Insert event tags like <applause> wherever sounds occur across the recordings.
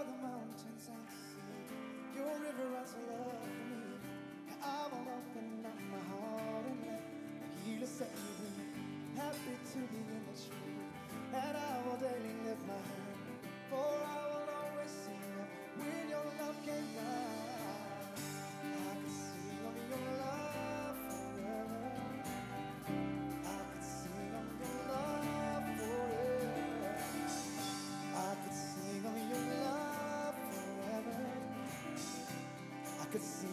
You're the mountains I see. Your river runs love for me. I will open up my heart and let the healer set me free. Happy to be in the truth that I. could see.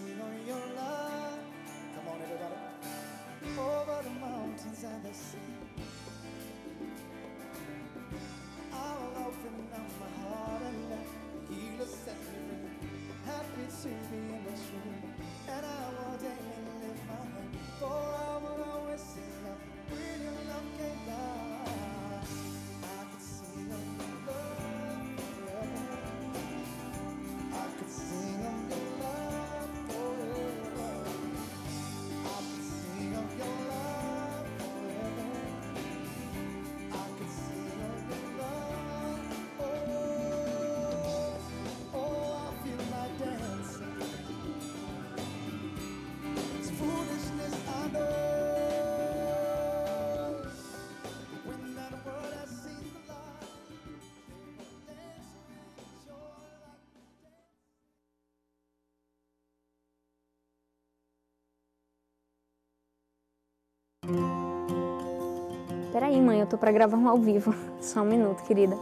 Peraí, mãe, eu tô pra gravar um ao vivo. <laughs> Só um minuto, querida.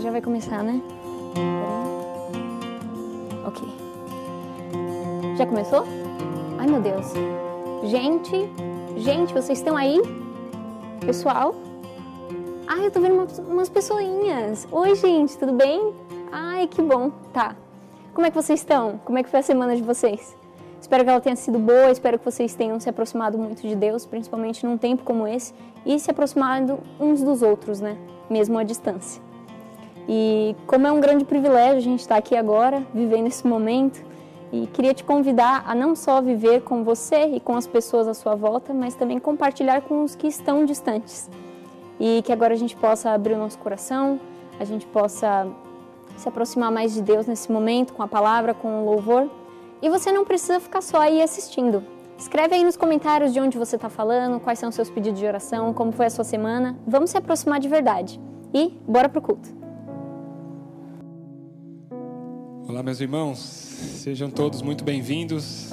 Já vai começar, né? Peraí. Ok. Já começou? Ai, meu Deus. Gente, gente, vocês estão aí? Pessoal? Ai, eu tô vendo umas, pessoinhas. Oi, gente, tudo bem? Ai, que bom. Tá. Como é que vocês estão? Como é que foi a semana de vocês? Espero que ela tenha sido boa, espero que vocês tenham se aproximado muito de Deus, principalmente num tempo como esse, e se aproximado uns dos outros, né? Mesmo à distância. E como é um grande privilégio a gente estar aqui agora, vivendo esse momento, e queria te convidar a não só viver com você e com as pessoas à sua volta, mas também compartilhar com os que estão distantes. E que agora a gente possa abrir o nosso coração, a gente possa se aproximar mais de Deus nesse momento, com a palavra, com o louvor. E você não precisa ficar só aí assistindo. Escreve aí nos comentários de onde você está falando, quais são os seus pedidos de oração, como foi a sua semana. Vamos se aproximar de verdade. E bora pro culto. Olá, meus irmãos, sejam todos muito bem-vindos.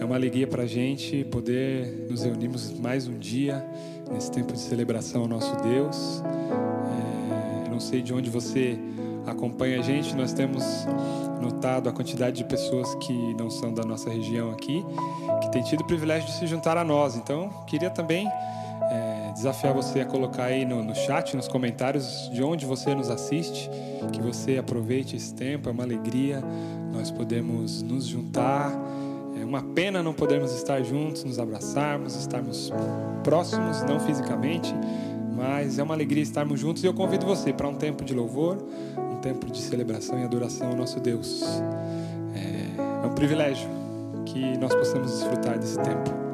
É uma alegria para a gente poder nos reunirmos mais um dia nesse tempo de celebração ao nosso Deus. É, não sei de onde você acompanha a gente, nós temos notado a quantidade de pessoas que não são da nossa região aqui, que têm tido o privilégio de se juntar a nós. Então, queria também é, desafiar você a colocar aí no, no chat, nos comentários, de onde você nos assiste, que você aproveite esse tempo, é uma alegria nós podemos nos juntar. É uma pena não podermos estar juntos, nos abraçarmos, estarmos próximos, não fisicamente, mas é uma alegria estarmos juntos e eu convido você para um tempo de louvor, tempo de celebração e adoração ao nosso Deus. É, é um privilégio que nós possamos desfrutar desse tempo.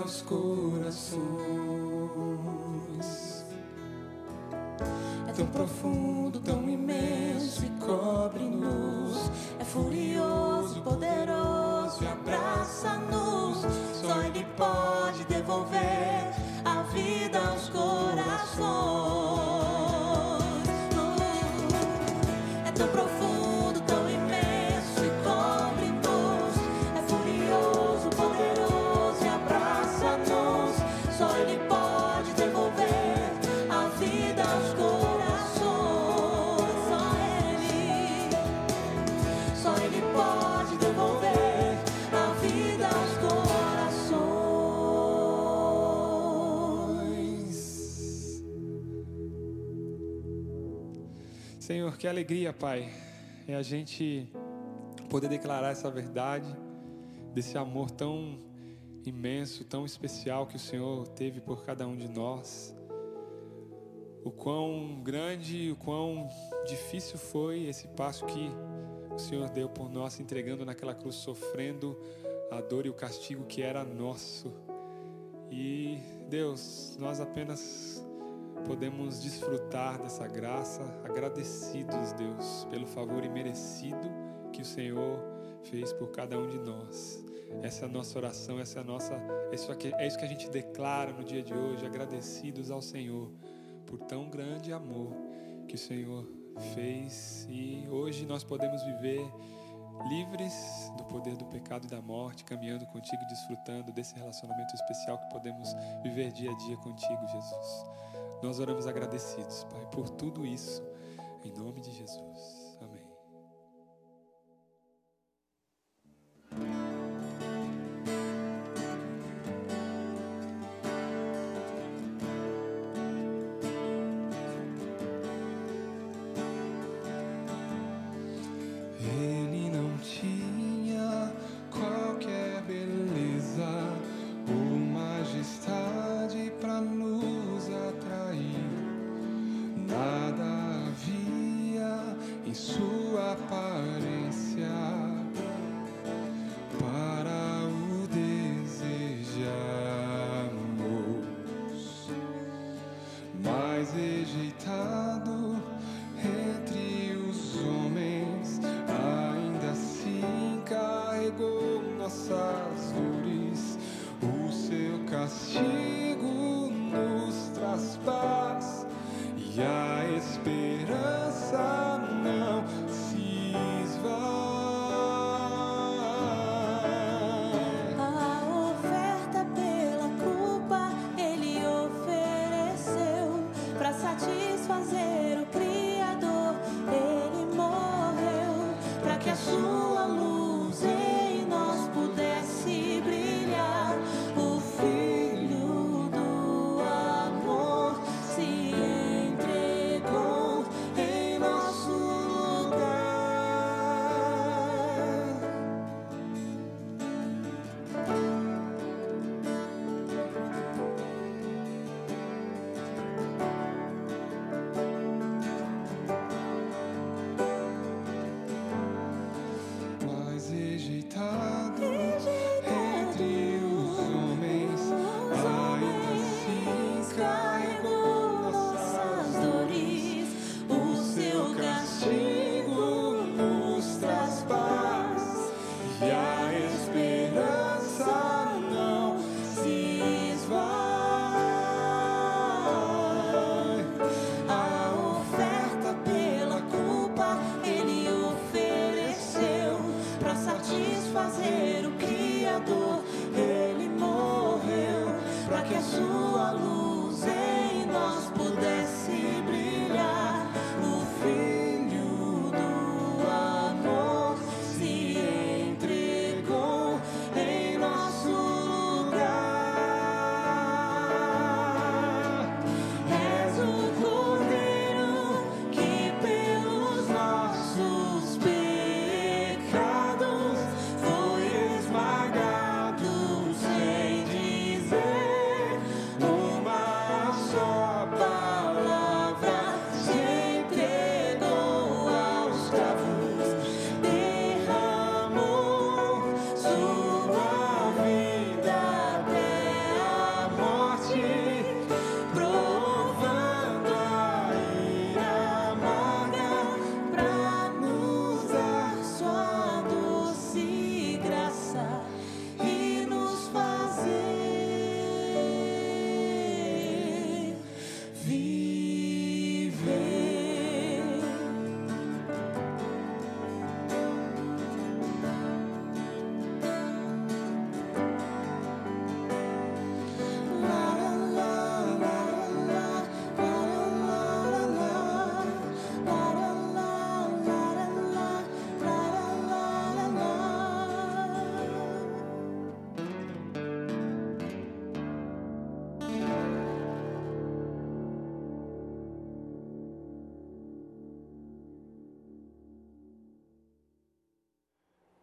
Aos corações. É tão profundo, tão imenso e cobre-nos. É furioso, poderoso e abraça-nos. Só Ele pode devolver Senhor, que alegria, Pai, é a gente poder declarar essa verdade, desse amor tão imenso, tão especial que o Senhor teve por cada um de nós. O quão grande, o quão difícil foi esse passo que o Senhor deu por nós, entregando naquela cruz, sofrendo a dor e o castigo que era nosso. E Deus, nós apenas podemos desfrutar dessa graça, agradecidos, Deus, pelo favor imerecido que o Senhor fez por cada um de nós. Essa é a nossa oração, essa é a nossa, é isso que, é isso que a gente declara no dia de hoje, agradecidos ao Senhor por tão grande amor que o Senhor fez e hoje nós podemos viver livres do poder do pecado e da morte, caminhando contigo, desfrutando desse relacionamento especial que podemos viver dia a dia contigo, Jesus. Nós oramos agradecidos, Pai, por tudo isso, em nome de Jesus. Amém.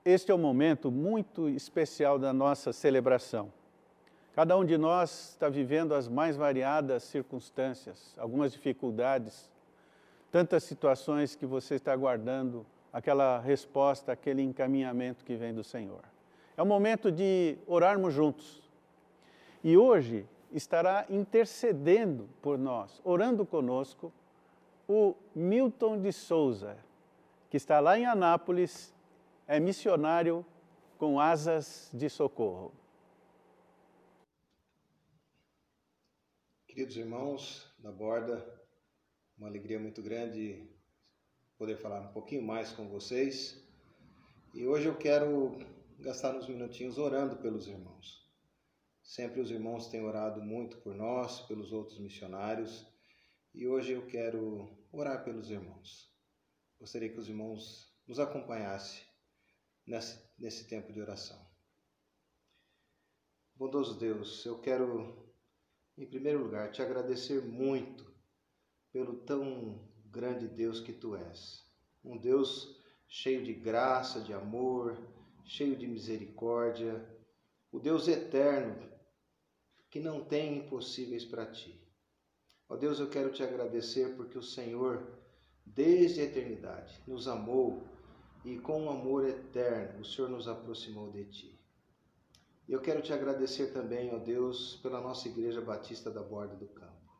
Este é um momento muito especial da nossa celebração. Cada um de nós está vivendo as mais variadas circunstâncias, algumas dificuldades, tantas situações que você está aguardando aquela resposta, aquele encaminhamento que vem do Senhor. É o momento de orarmos juntos. E hoje estará intercedendo por nós, orando conosco, o Milton de Souza, que está lá em Anápolis, é missionário com asas de socorro. Queridos irmãos da Borda, uma alegria muito grande poder falar um pouquinho mais com vocês. E hoje eu quero gastar uns minutinhos orando pelos irmãos. Sempre os irmãos têm orado muito por nós, pelos outros missionários, e hoje eu quero orar pelos irmãos. Gostaria que os irmãos nos acompanhassem nesse, nesse tempo de oração. Bondoso Deus, eu quero, em primeiro lugar, te agradecer muito pelo tão grande Deus que tu és. Um Deus cheio de graça, de amor, cheio de misericórdia, o Deus eterno que não tem impossíveis para ti. Ó Deus, eu quero te agradecer porque o Senhor, desde a eternidade, nos amou e com um amor eterno o Senhor nos aproximou de ti. E eu quero te agradecer também, ó Deus, pela nossa Igreja Batista da Borda do Campo.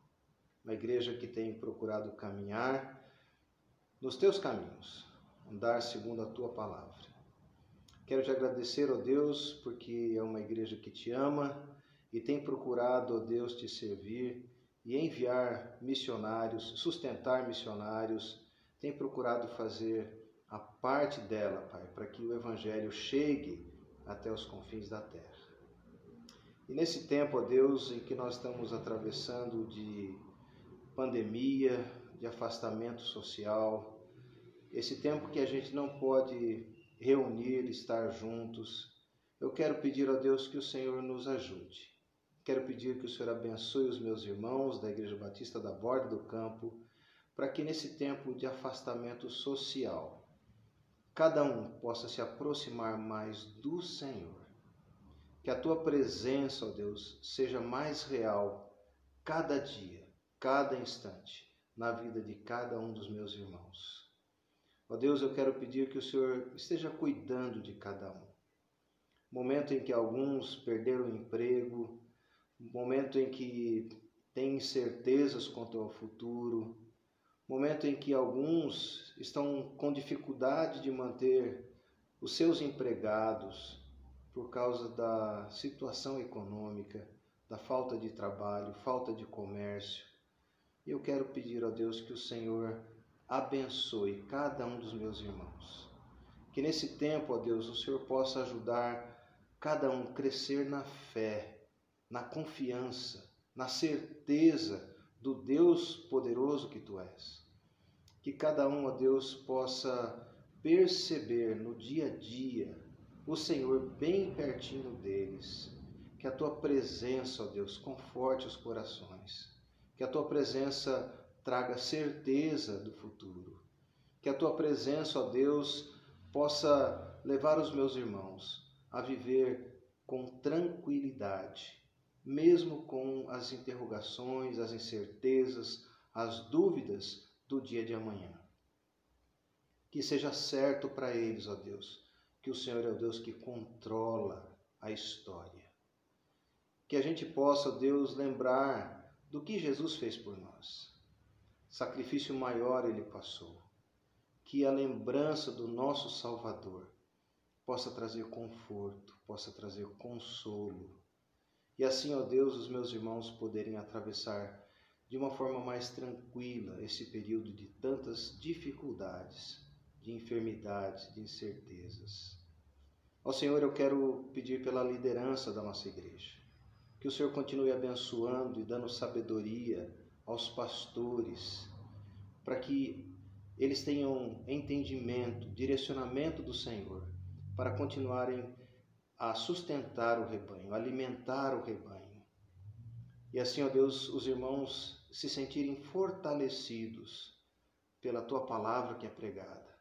Uma igreja que tem procurado caminhar nos teus caminhos, andar segundo a tua palavra. Quero te agradecer, ó Deus, porque é uma igreja que te ama e tem procurado, ó Deus, te servir e enviar missionários, sustentar missionários, tem procurado fazer a parte dela, Pai, para que o Evangelho chegue até os confins da terra. E nesse tempo, ó Deus, em que nós estamos atravessando de pandemia, de afastamento social, esse tempo que a gente não pode reunir, estar juntos, eu quero pedir a Deus que o Senhor nos ajude. Quero pedir que o Senhor abençoe os meus irmãos da Igreja Batista da Borda do Campo, para que nesse tempo de afastamento social, cada um possa se aproximar mais do Senhor. Que a tua presença, ó Deus, seja mais real cada dia, cada instante, na vida de cada um dos meus irmãos. Ó Deus, eu quero pedir que o Senhor esteja cuidando de cada um. Momento em que alguns perderam o emprego, momento em que têm incertezas quanto ao futuro, momento em que alguns estão com dificuldade de manter os seus empregados por causa da situação econômica, da falta de trabalho, falta de comércio. E eu quero pedir a Deus que o Senhor abençoe cada um dos meus irmãos. Que nesse tempo, ó Deus, o Senhor possa ajudar cada um a crescer na fé na confiança, na certeza do Deus poderoso que tu és. Que cada um, ó Deus, possa perceber no dia a dia o Senhor bem pertinho deles. Que a tua presença, ó Deus, conforte os corações. Que a tua presença traga certeza do futuro. Que a tua presença, ó Deus, possa levar os meus irmãos a viver com tranquilidade, mesmo com as interrogações, as incertezas, as dúvidas do dia de amanhã. Que seja certo para eles, ó Deus, que o Senhor é o Deus que controla a história. Que a gente possa, Deus, lembrar do que Jesus fez por nós. Sacrifício maior ele passou. Que a lembrança do nosso Salvador possa trazer conforto, possa trazer consolo e assim, ó Deus, os meus irmãos poderem atravessar de uma forma mais tranquila esse período de tantas dificuldades, de enfermidades, de incertezas. Ó Senhor, eu quero pedir pela liderança da nossa igreja, que o Senhor continue abençoando e dando sabedoria aos pastores, para que eles tenham entendimento, direcionamento do Senhor, para continuarem a sustentar o rebanho, alimentar o rebanho. E assim, ó Deus, os irmãos se sentirem fortalecidos pela tua palavra que é pregada,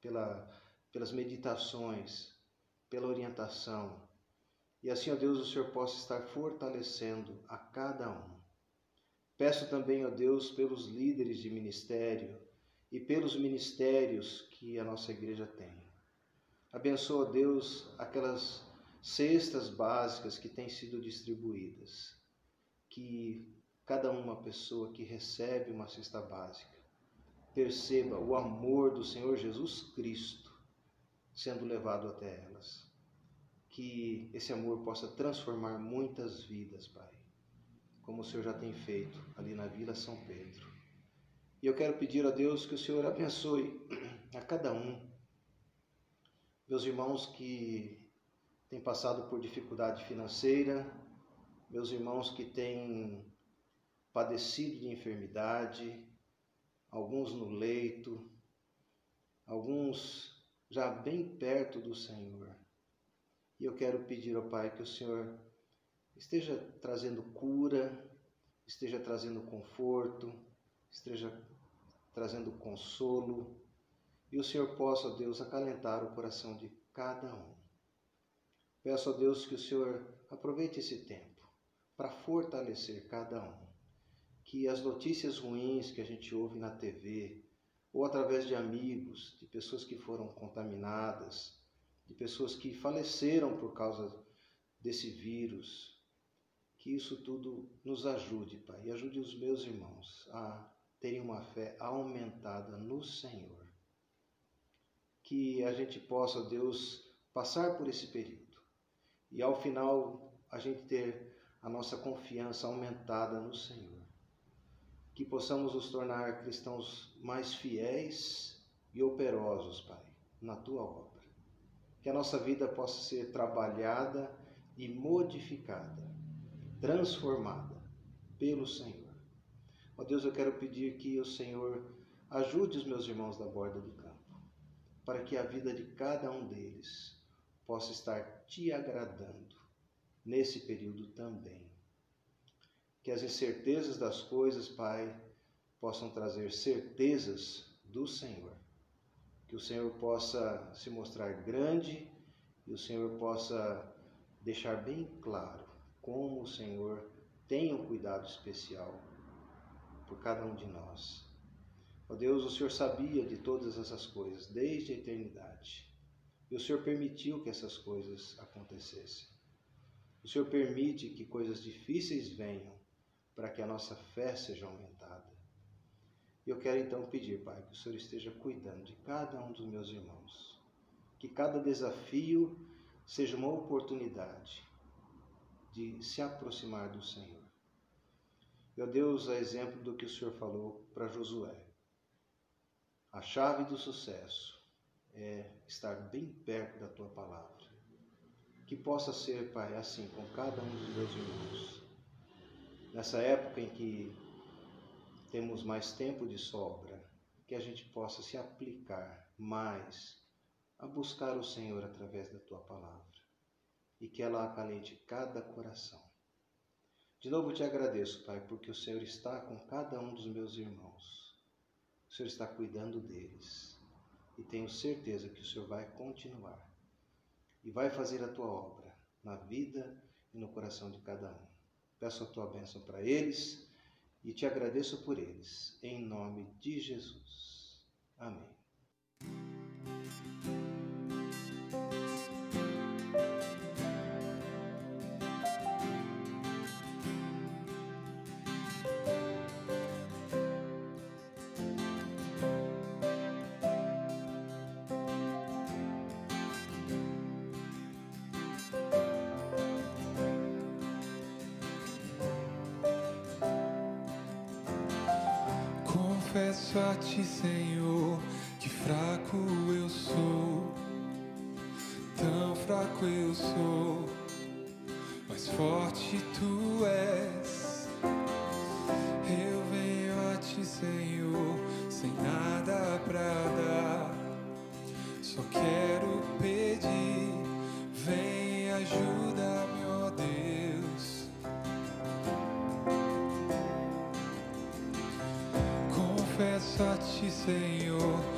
pela, pelas meditações, pela orientação. E assim, ó Deus, o Senhor possa estar fortalecendo a cada um. Peço também, ó Deus, pelos líderes de ministério e pelos ministérios que a nossa igreja tem. Abençoa, Deus, aquelas cestas básicas que têm sido distribuídas. Que cada uma pessoa que recebe uma cesta básica perceba o amor do Senhor Jesus Cristo sendo levado até elas. Que esse amor possa transformar muitas vidas, Pai, como o Senhor já tem feito ali na Vila São Pedro. E eu quero pedir a Deus que o Senhor abençoe a cada um, meus irmãos que têm passado por dificuldade financeira, meus irmãos que têm padecido de enfermidade, alguns no leito, alguns já bem perto do Senhor. E eu quero pedir ao Pai que o Senhor esteja trazendo cura, esteja trazendo conforto, esteja trazendo consolo, e o Senhor possa, Deus, acalentar o coração de cada um. Peço a Deus que o Senhor aproveite esse tempo para fortalecer cada um. Que as notícias ruins que a gente ouve na TV, ou através de amigos, de pessoas que foram contaminadas, de pessoas que faleceram por causa desse vírus. Que isso tudo nos ajude, Pai, e ajude os meus irmãos a terem uma fé aumentada no Senhor. Que a gente possa, Deus, passar por esse período e ao final a gente ter a nossa confiança aumentada no Senhor que possamos nos tornar cristãos mais fiéis e operosos, Pai, na tua obra. Que a nossa vida possa ser trabalhada e modificada, transformada pelo Senhor. Ó Deus, eu quero pedir que o Senhor ajude os meus irmãos da borda do campo, para que a vida de cada um deles possa estar te agradando nesse período também que as incertezas das coisas, Pai, possam trazer certezas do Senhor. Que o Senhor possa se mostrar grande e o Senhor possa deixar bem claro como o Senhor tem um cuidado especial por cada um de nós. Ó Deus, o Senhor sabia de todas essas coisas desde a eternidade. E o Senhor permitiu que essas coisas acontecessem. O Senhor permite que coisas difíceis venham para que a nossa fé seja aumentada. E eu quero então pedir, Pai, que o Senhor esteja cuidando de cada um dos meus irmãos. Que cada desafio seja uma oportunidade de se aproximar do Senhor. Meu Deus, a exemplo do que o Senhor falou para Josué. A chave do sucesso é estar bem perto da tua palavra. Que possa ser, Pai, assim com cada um dos meus irmãos nessa época em que temos mais tempo de sobra, que a gente possa se aplicar mais a buscar o Senhor através da tua palavra e que ela acalente cada coração. De novo te agradeço, Pai, porque o Senhor está com cada um dos meus irmãos. O Senhor está cuidando deles e tenho certeza que o Senhor vai continuar e vai fazer a tua obra na vida e no coração de cada um. Peço a tua bênção para eles e te agradeço por eles, em nome de Jesus. Amém. Confesso a ti, Ti, Senhor,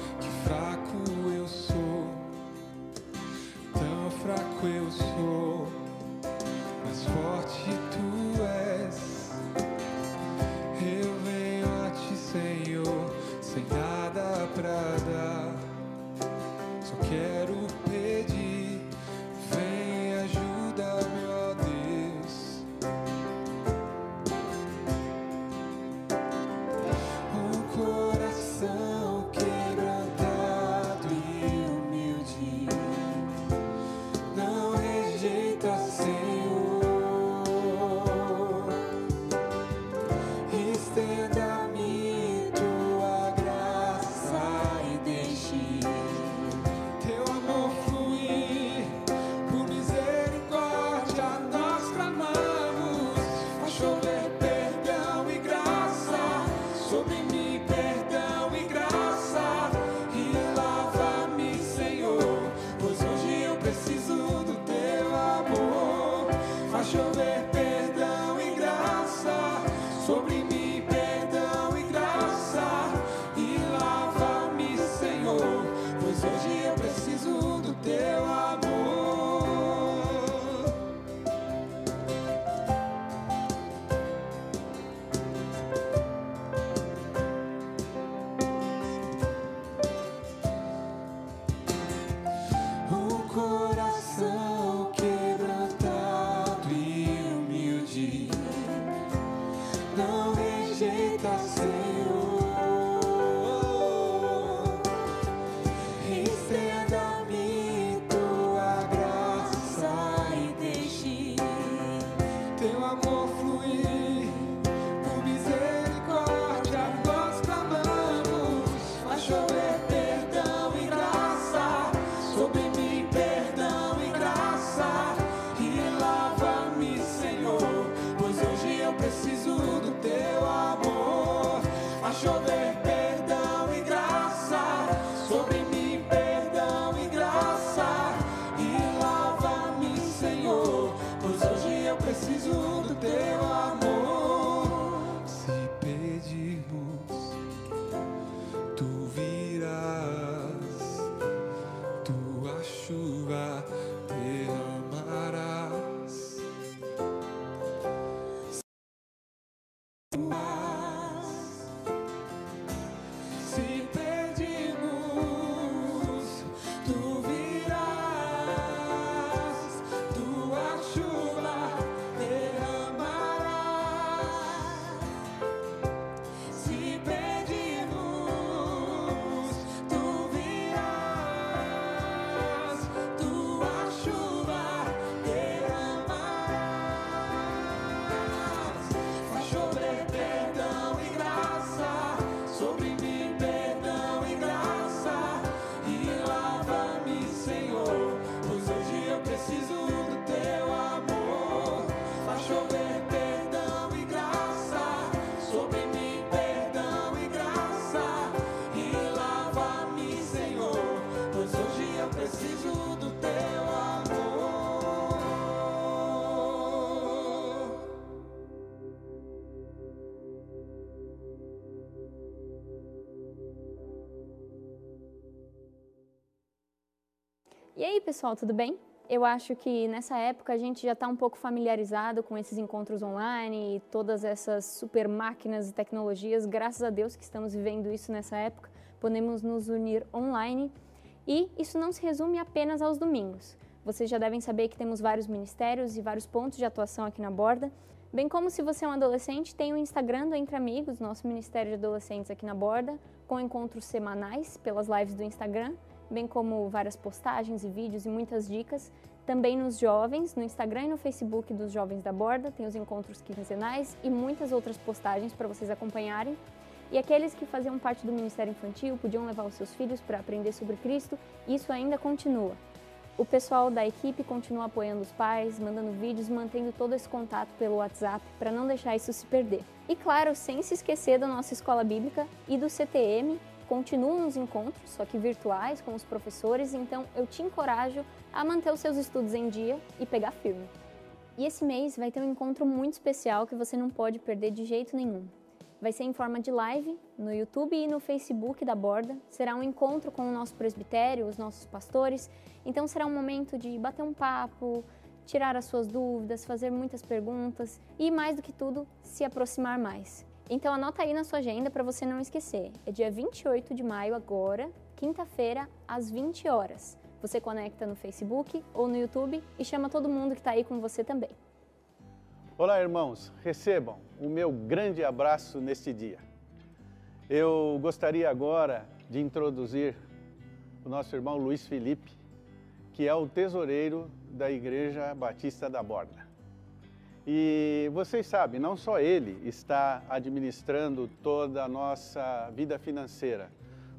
pessoal, tudo bem? Eu acho que nessa época a gente já está um pouco familiarizado com esses encontros online e todas essas super máquinas e tecnologias. Graças a Deus que estamos vivendo isso nessa época, podemos nos unir online. E isso não se resume apenas aos domingos. Vocês já devem saber que temos vários ministérios e vários pontos de atuação aqui na Borda. Bem como se você é um adolescente, tem o Instagram do Entre Amigos, nosso Ministério de Adolescentes aqui na Borda, com encontros semanais pelas lives do Instagram, bem como várias postagens e vídeos e muitas dicas. Também nos jovens, no Instagram e no Facebook dos Jovens da Borda, tem os encontros quinzenais e muitas outras postagens para vocês acompanharem. E aqueles que faziam parte do Ministério Infantil podiam levar os seus filhos para aprender sobre Cristo, isso ainda continua. O pessoal da equipe continua apoiando os pais, mandando vídeos, mantendo todo esse contato pelo WhatsApp para não deixar isso se perder. E claro, sem se esquecer da nossa escola bíblica e do CTM, continuam os encontros, só que virtuais, com os professores, então eu te encorajo a manter os seus estudos em dia e pegar firme. E esse mês vai ter um encontro muito especial que você não pode perder de jeito nenhum. Vai ser em forma de live no YouTube e no Facebook da Borda. Será um encontro com o nosso presbitério, os nossos pastores. Então será um momento de bater um papo, tirar as suas dúvidas, fazer muitas perguntas e, mais do que tudo, se aproximar mais. Então anota aí na sua agenda para você não esquecer. É dia 28 de maio agora, quinta-feira, às 20 horas. Você conecta no Facebook ou no YouTube e chama todo mundo que está aí com você também. Olá, irmãos, recebam o meu grande abraço neste dia. Eu gostaria agora de introduzir o nosso irmão Luiz Felipe, que é o tesoureiro da Igreja Batista da Borda. E vocês sabem, não só ele está administrando toda a nossa vida financeira.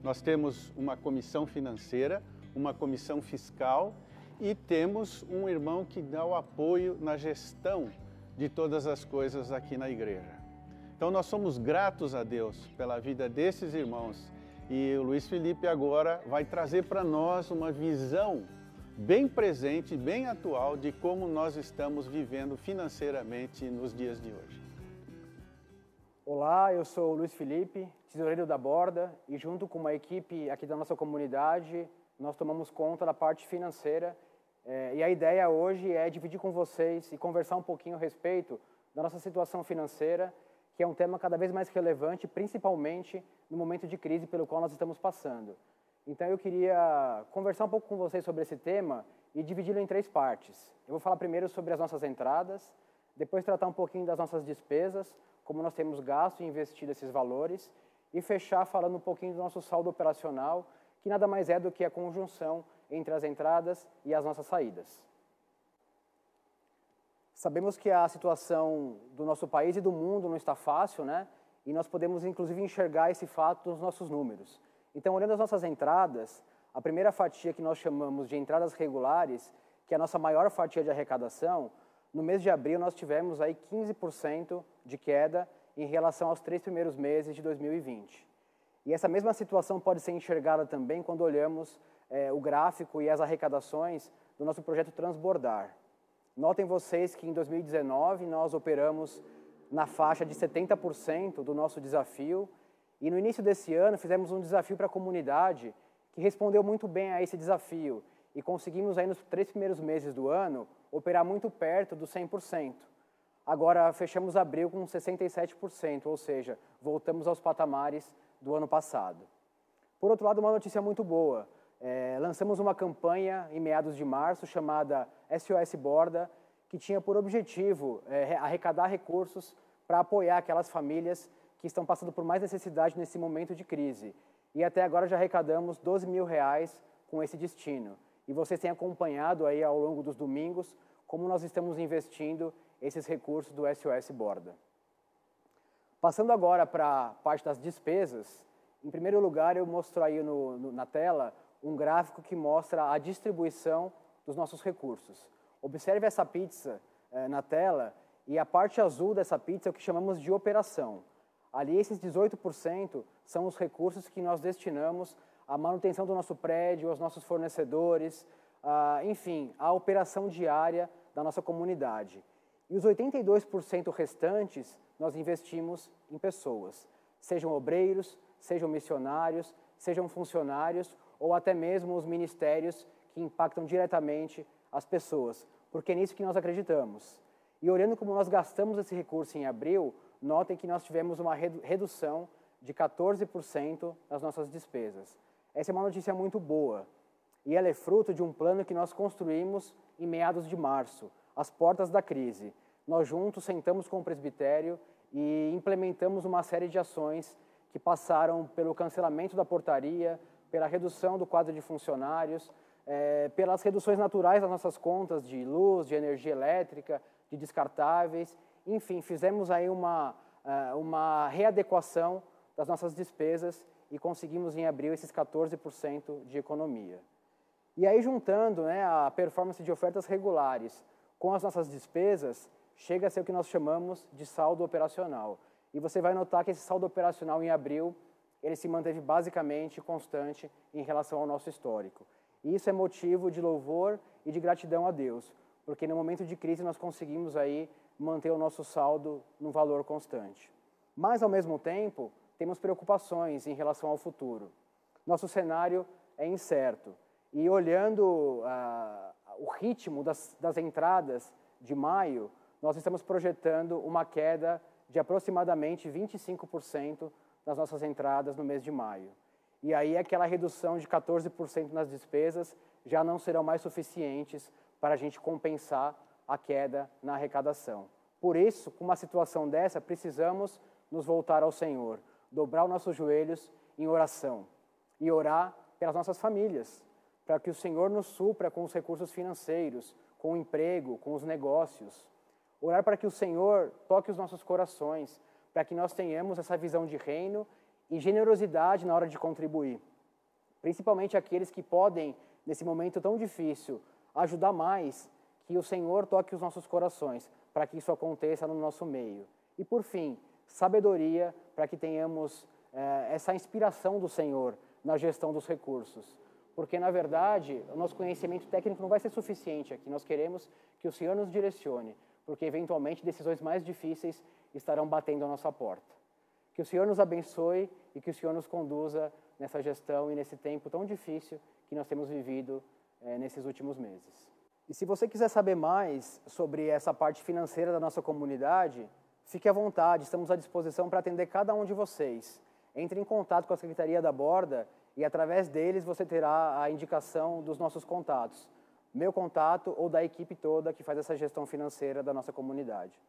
Nós temos uma comissão financeira, uma comissão fiscal e temos um irmão que dá o apoio na gestão de todas as coisas aqui na igreja. Então nós somos gratos a Deus pela vida desses irmãos e o Luiz Felipe agora vai trazer para nós uma visão bem presente, bem atual de como nós estamos vivendo financeiramente nos dias de hoje. Olá, eu sou o Luiz Felipe, tesoureiro da Borda, e junto com uma equipe aqui da nossa comunidade, nós tomamos conta da parte financeira. eh, e a ideia hoje é dividir com vocês e conversar um pouquinho a respeito da nossa situação financeira, que é um tema cada vez mais relevante, principalmente no momento de crise pelo qual nós estamos passando. Então eu queria conversar um pouco com vocês sobre esse tema e dividi-lo em três partes. Eu vou falar primeiro sobre as nossas entradas, depois tratar um pouquinho das nossas despesas, como nós temos gasto e investido esses valores, e fechar falando um pouquinho do nosso saldo operacional, que nada mais é do que a conjunção entre as entradas e as nossas saídas. Sabemos que a situação do nosso país e do mundo não está fácil, né? E nós podemos inclusive enxergar esse fato nos nossos números. Então, olhando as nossas entradas, a primeira fatia que nós chamamos de entradas regulares, que é a nossa maior fatia de arrecadação, no mês de abril nós tivemos aí 15% de queda em relação aos três primeiros meses de 2020. E essa mesma situação pode ser enxergada também quando olhamos eh, o gráfico e as arrecadações do nosso projeto Transbordar. Notem vocês que em 2019 nós operamos na faixa de 70% do nosso desafio e no início desse ano fizemos um desafio para a comunidade que respondeu muito bem a esse desafio e conseguimos aí nos três primeiros meses do ano operar muito perto do 100%. Agora fechamos abril com 67%, ou seja, voltamos aos patamares do ano passado. Por outro lado, uma notícia muito boa. É, lançamos uma campanha em meados de março chamada SOS Borda, que tinha por objetivo é, arrecadar recursos para apoiar aquelas famílias que estão passando por mais necessidade nesse momento de crise. E até agora já arrecadamos 12 mil reais com esse destino. E vocês têm acompanhado aí ao longo dos domingos como nós estamos investindo esses recursos do SOS Borda. Passando agora para a parte das despesas, em primeiro lugar eu mostro aí no, no, na tela um gráfico que mostra a distribuição dos nossos recursos. Observe essa pizza eh, na tela e a parte azul dessa pizza é o que chamamos de operação. Ali esses 18% são os recursos que nós destinamos à manutenção do nosso prédio, aos nossos fornecedores, enfim, à operação diária da nossa comunidade. E os 82% restantes nós investimos em pessoas, sejam obreiros, sejam missionários, sejam funcionários ou até mesmo os ministérios que impactam diretamente as pessoas, porque é nisso que nós acreditamos. E olhando como nós gastamos esse recurso em abril, notem que nós tivemos uma redução de 14% nas nossas despesas. Essa é uma notícia muito boa. E ela é fruto de um plano que nós construímos em meados de março, às portas da crise. Nós juntos sentamos com o presbitério e implementamos uma série de ações que passaram pelo cancelamento da portaria, pela redução do quadro de funcionários, é, pelas reduções naturais das nossas contas de luz, de energia elétrica, de descartáveis. Enfim, fizemos aí uma, uh, uma readequação das nossas despesas e conseguimos em abril esses 14% de economia. E aí, juntando né, a performance de ofertas regulares com as nossas despesas, chega a ser o que nós chamamos de saldo operacional. E você vai notar que esse saldo operacional em abril, ele se manteve basicamente constante em relação ao nosso histórico. E isso é motivo de louvor e de gratidão a Deus, porque no momento de crise nós conseguimos aí manter o nosso saldo num valor constante. Mas, ao mesmo tempo, temos preocupações em relação ao futuro. Nosso cenário é incerto. E olhando ah, o ritmo das, das entradas de maio, nós estamos projetando uma queda de aproximadamente 25% das nossas entradas no mês de maio. E aí aquela redução de 14% nas despesas já não serão mais suficientes para a gente compensar a queda na arrecadação. Por isso, com uma situação dessa, precisamos nos voltar ao Senhor, dobrar os nossos joelhos em oração e orar pelas nossas famílias, para que o Senhor nos supra com os recursos financeiros, com o emprego, com os negócios. Orar para que o Senhor toque os nossos corações, para que nós tenhamos essa visão de reino e generosidade na hora de contribuir. Principalmente aqueles que podem, nesse momento tão difícil, ajudar mais, que o Senhor toque os nossos corações, para que isso aconteça no nosso meio. E por fim, sabedoria para que tenhamos eh, essa inspiração do Senhor na gestão dos recursos. porque na verdade o nosso conhecimento técnico não vai ser suficiente aqui. Nós queremos que o Senhor nos direcione, porque eventualmente decisões mais difíceis estarão batendo a nossa porta. Que o Senhor nos abençoe e que o Senhor nos conduza nessa gestão e nesse tempo tão difícil que nós temos vivido eh, nesses últimos meses. E se você quiser saber mais sobre essa parte financeira da nossa comunidade, fique à vontade, estamos à disposição para atender cada um de vocês. Entre em contato com a Secretaria da Borda e através deles você terá a indicação dos nossos contatos, meu contato ou da equipe toda que faz essa gestão financeira da nossa comunidade.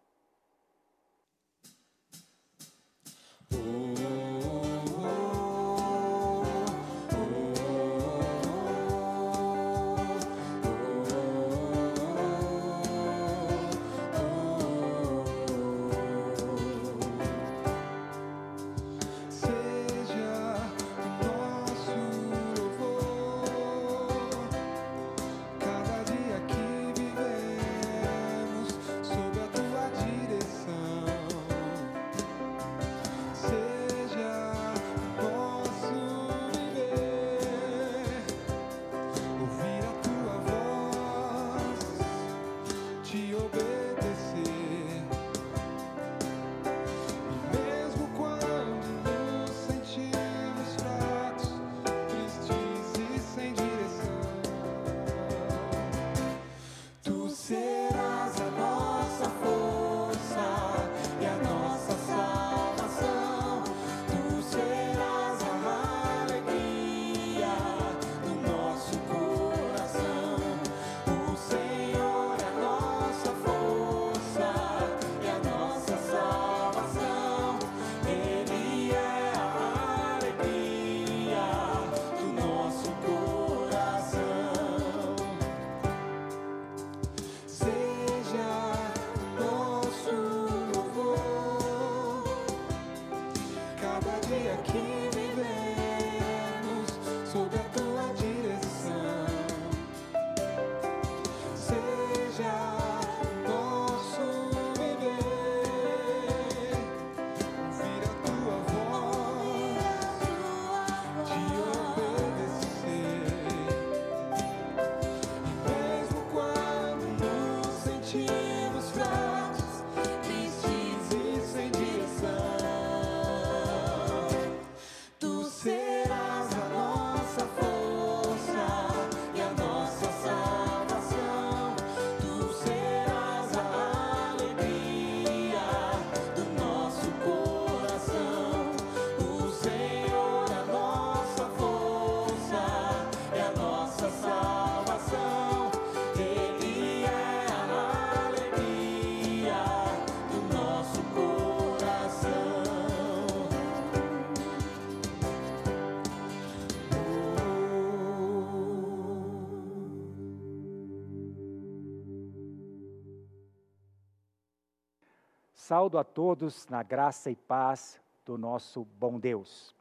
Saúdo a todos na graça e paz do nosso bom Deus.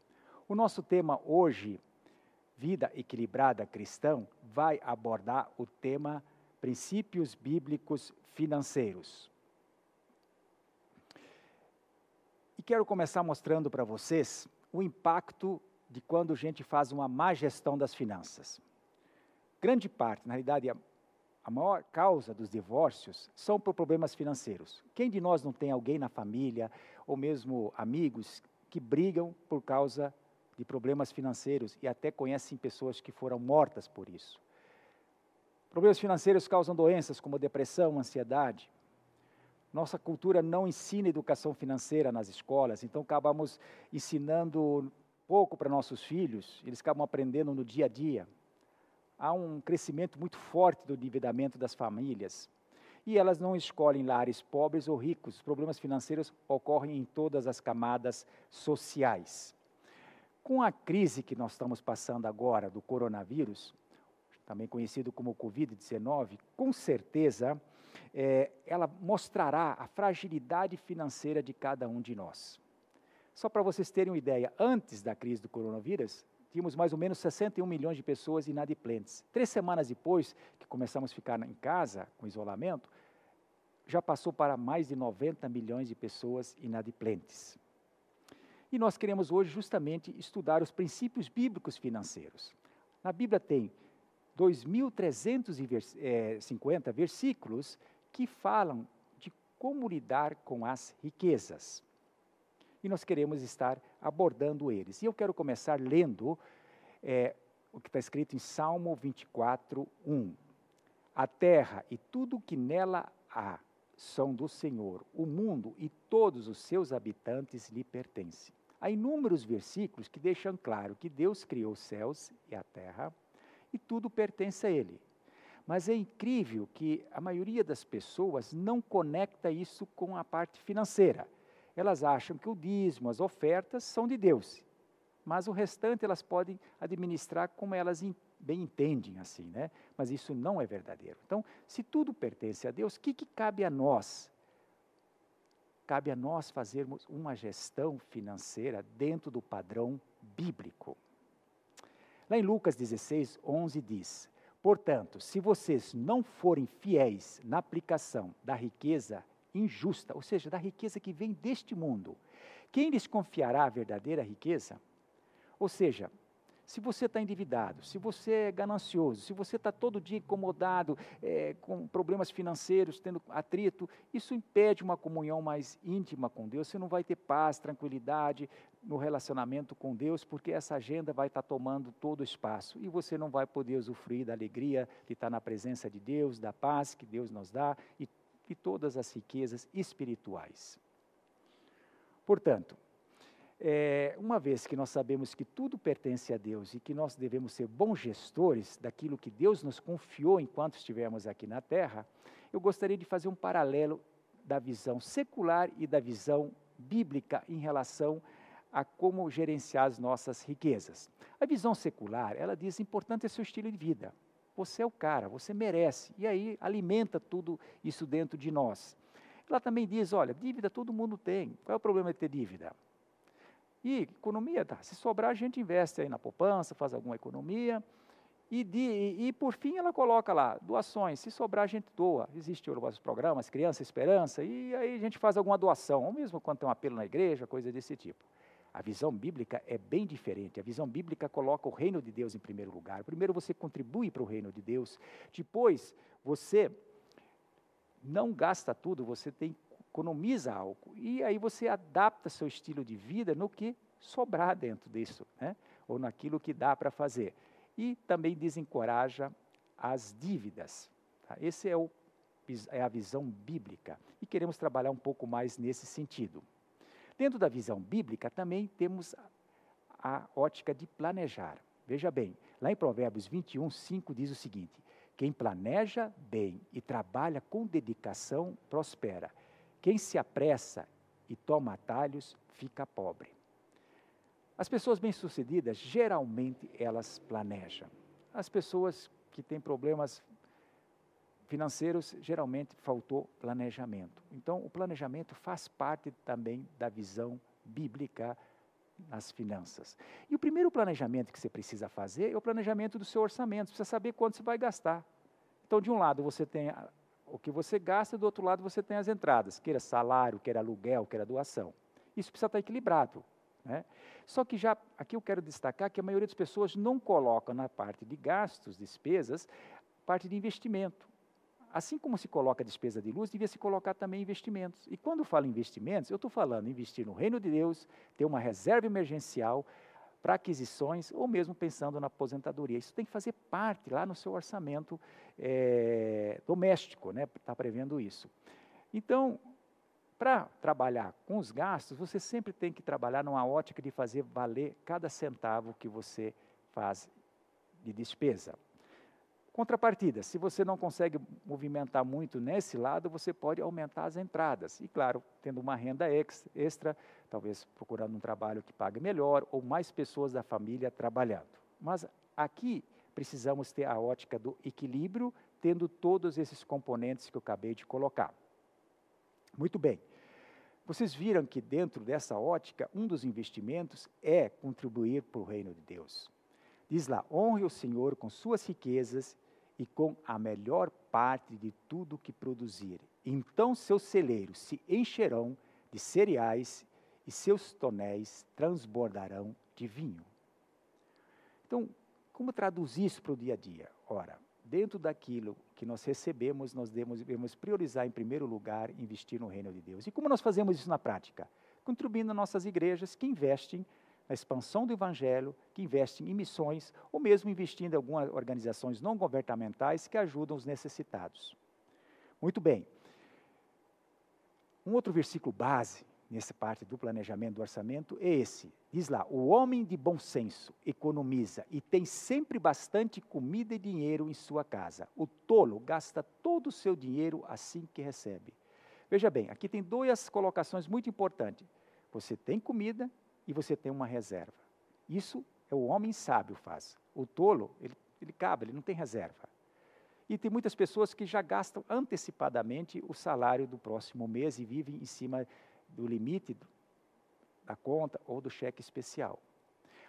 O nosso tema hoje, Vida Equilibrada Cristão, vai abordar o tema Princípios Bíblicos Financeiros. E quero começar mostrando para vocês o impacto de quando a gente faz uma má gestão das finanças. Grande parte, na realidade, a a maior causa dos divórcios são por problemas financeiros. Quem de nós não tem alguém na família ou mesmo amigos que brigam por causa de problemas financeiros e até conhecem pessoas que foram mortas por isso? Problemas financeiros causam doenças como depressão, ansiedade. Nossa cultura não ensina educação financeira nas escolas, então acabamos ensinando pouco para nossos filhos, eles acabam aprendendo no dia a dia há um crescimento muito forte do endividamento das famílias. E elas não escolhem lares pobres ou ricos. Os problemas financeiros ocorrem em todas as camadas sociais. Com a crise que nós estamos passando agora do coronavírus, também conhecido como Covid-19, com certeza é, ela mostrará a fragilidade financeira de cada um de nós. Só para vocês terem uma ideia, antes da crise do coronavírus, tínhamos mais ou menos 61 milhões de pessoas inadimplentes. Três semanas depois que começamos a ficar em casa, com isolamento, já passou para mais de 90 milhões de pessoas inadimplentes. E nós queremos hoje justamente estudar os princípios bíblicos financeiros. Na Bíblia tem 2.350 versículos que falam de como lidar com as riquezas. E nós queremos estar abordando eles. E eu quero começar lendo é, o que está escrito em Salmo 24, 1. A terra e tudo o que nela há são do Senhor, o mundo e todos os seus habitantes lhe pertencem. Há inúmeros versículos que deixam claro que Deus criou os céus e a terra e tudo pertence a Ele. Mas é incrível que a maioria das pessoas não conecta isso com a parte financeira. Elas acham que o dízimo, as ofertas são de Deus, mas o restante elas podem administrar como elas bem entendem assim, né? Mas isso não é verdadeiro. Então, se tudo pertence a Deus, o que, que cabe a nós? Cabe a nós fazermos uma gestão financeira dentro do padrão bíblico. Lá em Lucas 16, 11 diz: Portanto, se vocês não forem fiéis na aplicação da riqueza injusta, ou seja, da riqueza que vem deste mundo, quem lhes confiará a verdadeira riqueza? Ou seja, se você está endividado, se você é ganancioso, se você está todo dia incomodado, é, com problemas financeiros, tendo atrito, isso impede uma comunhão mais íntima com Deus. Você não vai ter paz, tranquilidade no relacionamento com Deus, porque essa agenda vai estar tá tomando todo o espaço e você não vai poder usufruir da alegria de estar tá na presença de Deus, da paz que Deus nos dá e, e todas as riquezas espirituais. Portanto, é, uma vez que nós sabemos que tudo pertence a Deus e que nós devemos ser bons gestores daquilo que Deus nos confiou enquanto estivermos aqui na terra, eu gostaria de fazer um paralelo da visão secular e da visão bíblica em relação a como gerenciar as nossas riquezas. A visão secular, ela diz, importante é seu estilo de vida. Você é o cara, você merece. E aí alimenta tudo isso dentro de nós. Ela também diz, olha, dívida todo mundo tem. Qual é o problema de ter dívida? E economia, tá, se sobrar a gente investe aí na poupança, faz alguma economia. E, de, e, e, por fim ela coloca lá, doações, se sobrar a gente doa. Existem os programas Criança Esperança, e aí a gente faz alguma doação, ou mesmo quando tem um apelo na igreja, coisa desse tipo. A visão bíblica é bem diferente. A visão bíblica coloca o reino de Deus em primeiro lugar. Primeiro você contribui para o reino de Deus, depois você não gasta tudo, você tem economiza algo. E aí você adapta seu estilo de vida no que sobrar dentro disso, né? ou naquilo que dá para fazer. E também desencoraja as dívidas. Tá? Esse é, o, é a visão bíblica. E queremos trabalhar um pouco mais nesse sentido. Dentro da visão bíblica também temos a, ótica de planejar. Veja bem, lá em Provérbios 21, 5 diz o seguinte: Quem planeja bem e trabalha com dedicação prospera. Quem se apressa e toma atalhos fica pobre. As pessoas bem-sucedidas, geralmente, elas planejam. As pessoas que têm problemas financeiros, geralmente faltou planejamento. Então, o planejamento faz parte também da visão bíblica nas finanças. E o primeiro planejamento que você precisa fazer é o planejamento do seu orçamento. Você precisa saber quanto você vai gastar. Então, de um lado, você tem o que você gasta, do outro lado você tem as entradas, queira salário, queira aluguel, queira doação. Isso precisa estar equilibrado. Né? Só que já, aqui eu quero destacar que a maioria das pessoas não coloca na parte de gastos, despesas, parte de investimento. Assim como se coloca despesa de luz, devia se colocar também investimentos. E quando falo investimentos, eu estou falando investir no reino de Deus, ter uma reserva emergencial, para aquisições ou mesmo pensando na aposentadoria. Isso tem que fazer parte lá no seu orçamento é, doméstico, né? Está prevendo isso. Então, para trabalhar com os gastos, você sempre tem que trabalhar numa ótica de fazer valer cada centavo que você faz de despesa. Contrapartida, se você não consegue movimentar muito nesse lado, você pode aumentar as entradas. E, claro, tendo uma renda extra, talvez procurando um trabalho que pague melhor, ou mais pessoas da família trabalhando. Mas aqui precisamos ter a ótica do equilíbrio, tendo todos esses componentes que eu acabei de colocar. Muito bem. Vocês viram que dentro dessa ótica, um dos investimentos é contribuir para o reino de Deus. Diz lá: honre o Senhor com suas riquezas e com a melhor parte de tudo que produzir. Então seus celeiros se encherão de cereais e seus tonéis transbordarão de vinho. Então, Como traduzir isso para o dia a dia? Ora, dentro daquilo que nós recebemos, nós devemos, priorizar em primeiro lugar investir no reino de Deus. E como nós fazemos isso na prática? Contribuindo nossas igrejas que investem na expansão do evangelho, que investem em missões, ou mesmo investindo em algumas organizações não governamentais que ajudam os necessitados. Muito bem. Um outro versículo base nessa parte do planejamento do orçamento é esse. Diz lá: O homem de bom senso economiza e tem sempre bastante comida e dinheiro em sua casa. O tolo gasta todo o seu dinheiro assim que recebe. Veja bem, aqui tem duas colocações muito importantes. Você tem comida e você tem uma reserva. Isso é o homem sábio faz. O tolo, ele, ele cabe, ele não tem reserva. E tem muitas pessoas que já gastam antecipadamente o salário do próximo mês e vivem em cima do limite da conta ou do cheque especial.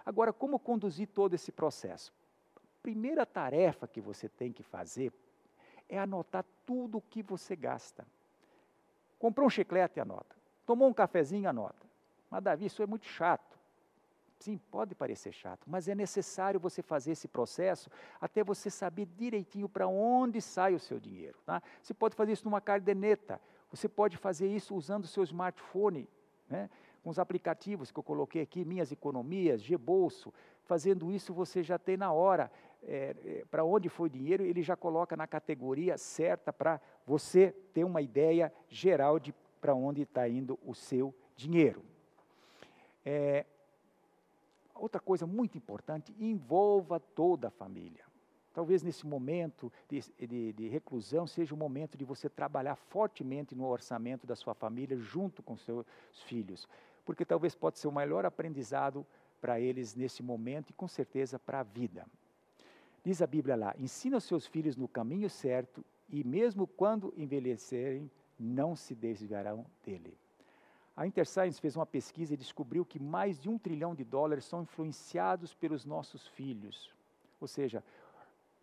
Agora, como conduzir todo esse processo? A primeira tarefa que você tem que fazer é anotar tudo o que você gasta. Comprou um chiclete, anota. Tomou um cafezinho, anota. Mas, Davi, isso é muito chato. Sim, pode parecer chato, mas é necessário você fazer esse processo até você saber direitinho para onde sai o seu dinheiro. Tá? Você pode fazer isso numa caderneta, você pode fazer isso usando o seu smartphone, né? com os aplicativos que eu coloquei aqui, Minhas Economias, G-Bolso. Fazendo isso, você já tem na hora é, para onde foi o dinheiro, ele já coloca na categoria certa para você ter uma ideia geral de para onde está indo o seu dinheiro. É, outra coisa muito importante, envolva toda a família. Talvez nesse momento de, de, de, reclusão seja o momento de você trabalhar fortemente no orçamento da sua família junto com seus filhos, porque talvez pode ser o melhor aprendizado para eles nesse momento e com certeza para a vida. Diz a Bíblia lá: ensina os seus filhos no caminho certo e mesmo quando envelhecerem, não se desviarão dele. A InterScience fez uma pesquisa e descobriu que mais de um trilhão de dólares são influenciados pelos nossos filhos. Ou seja,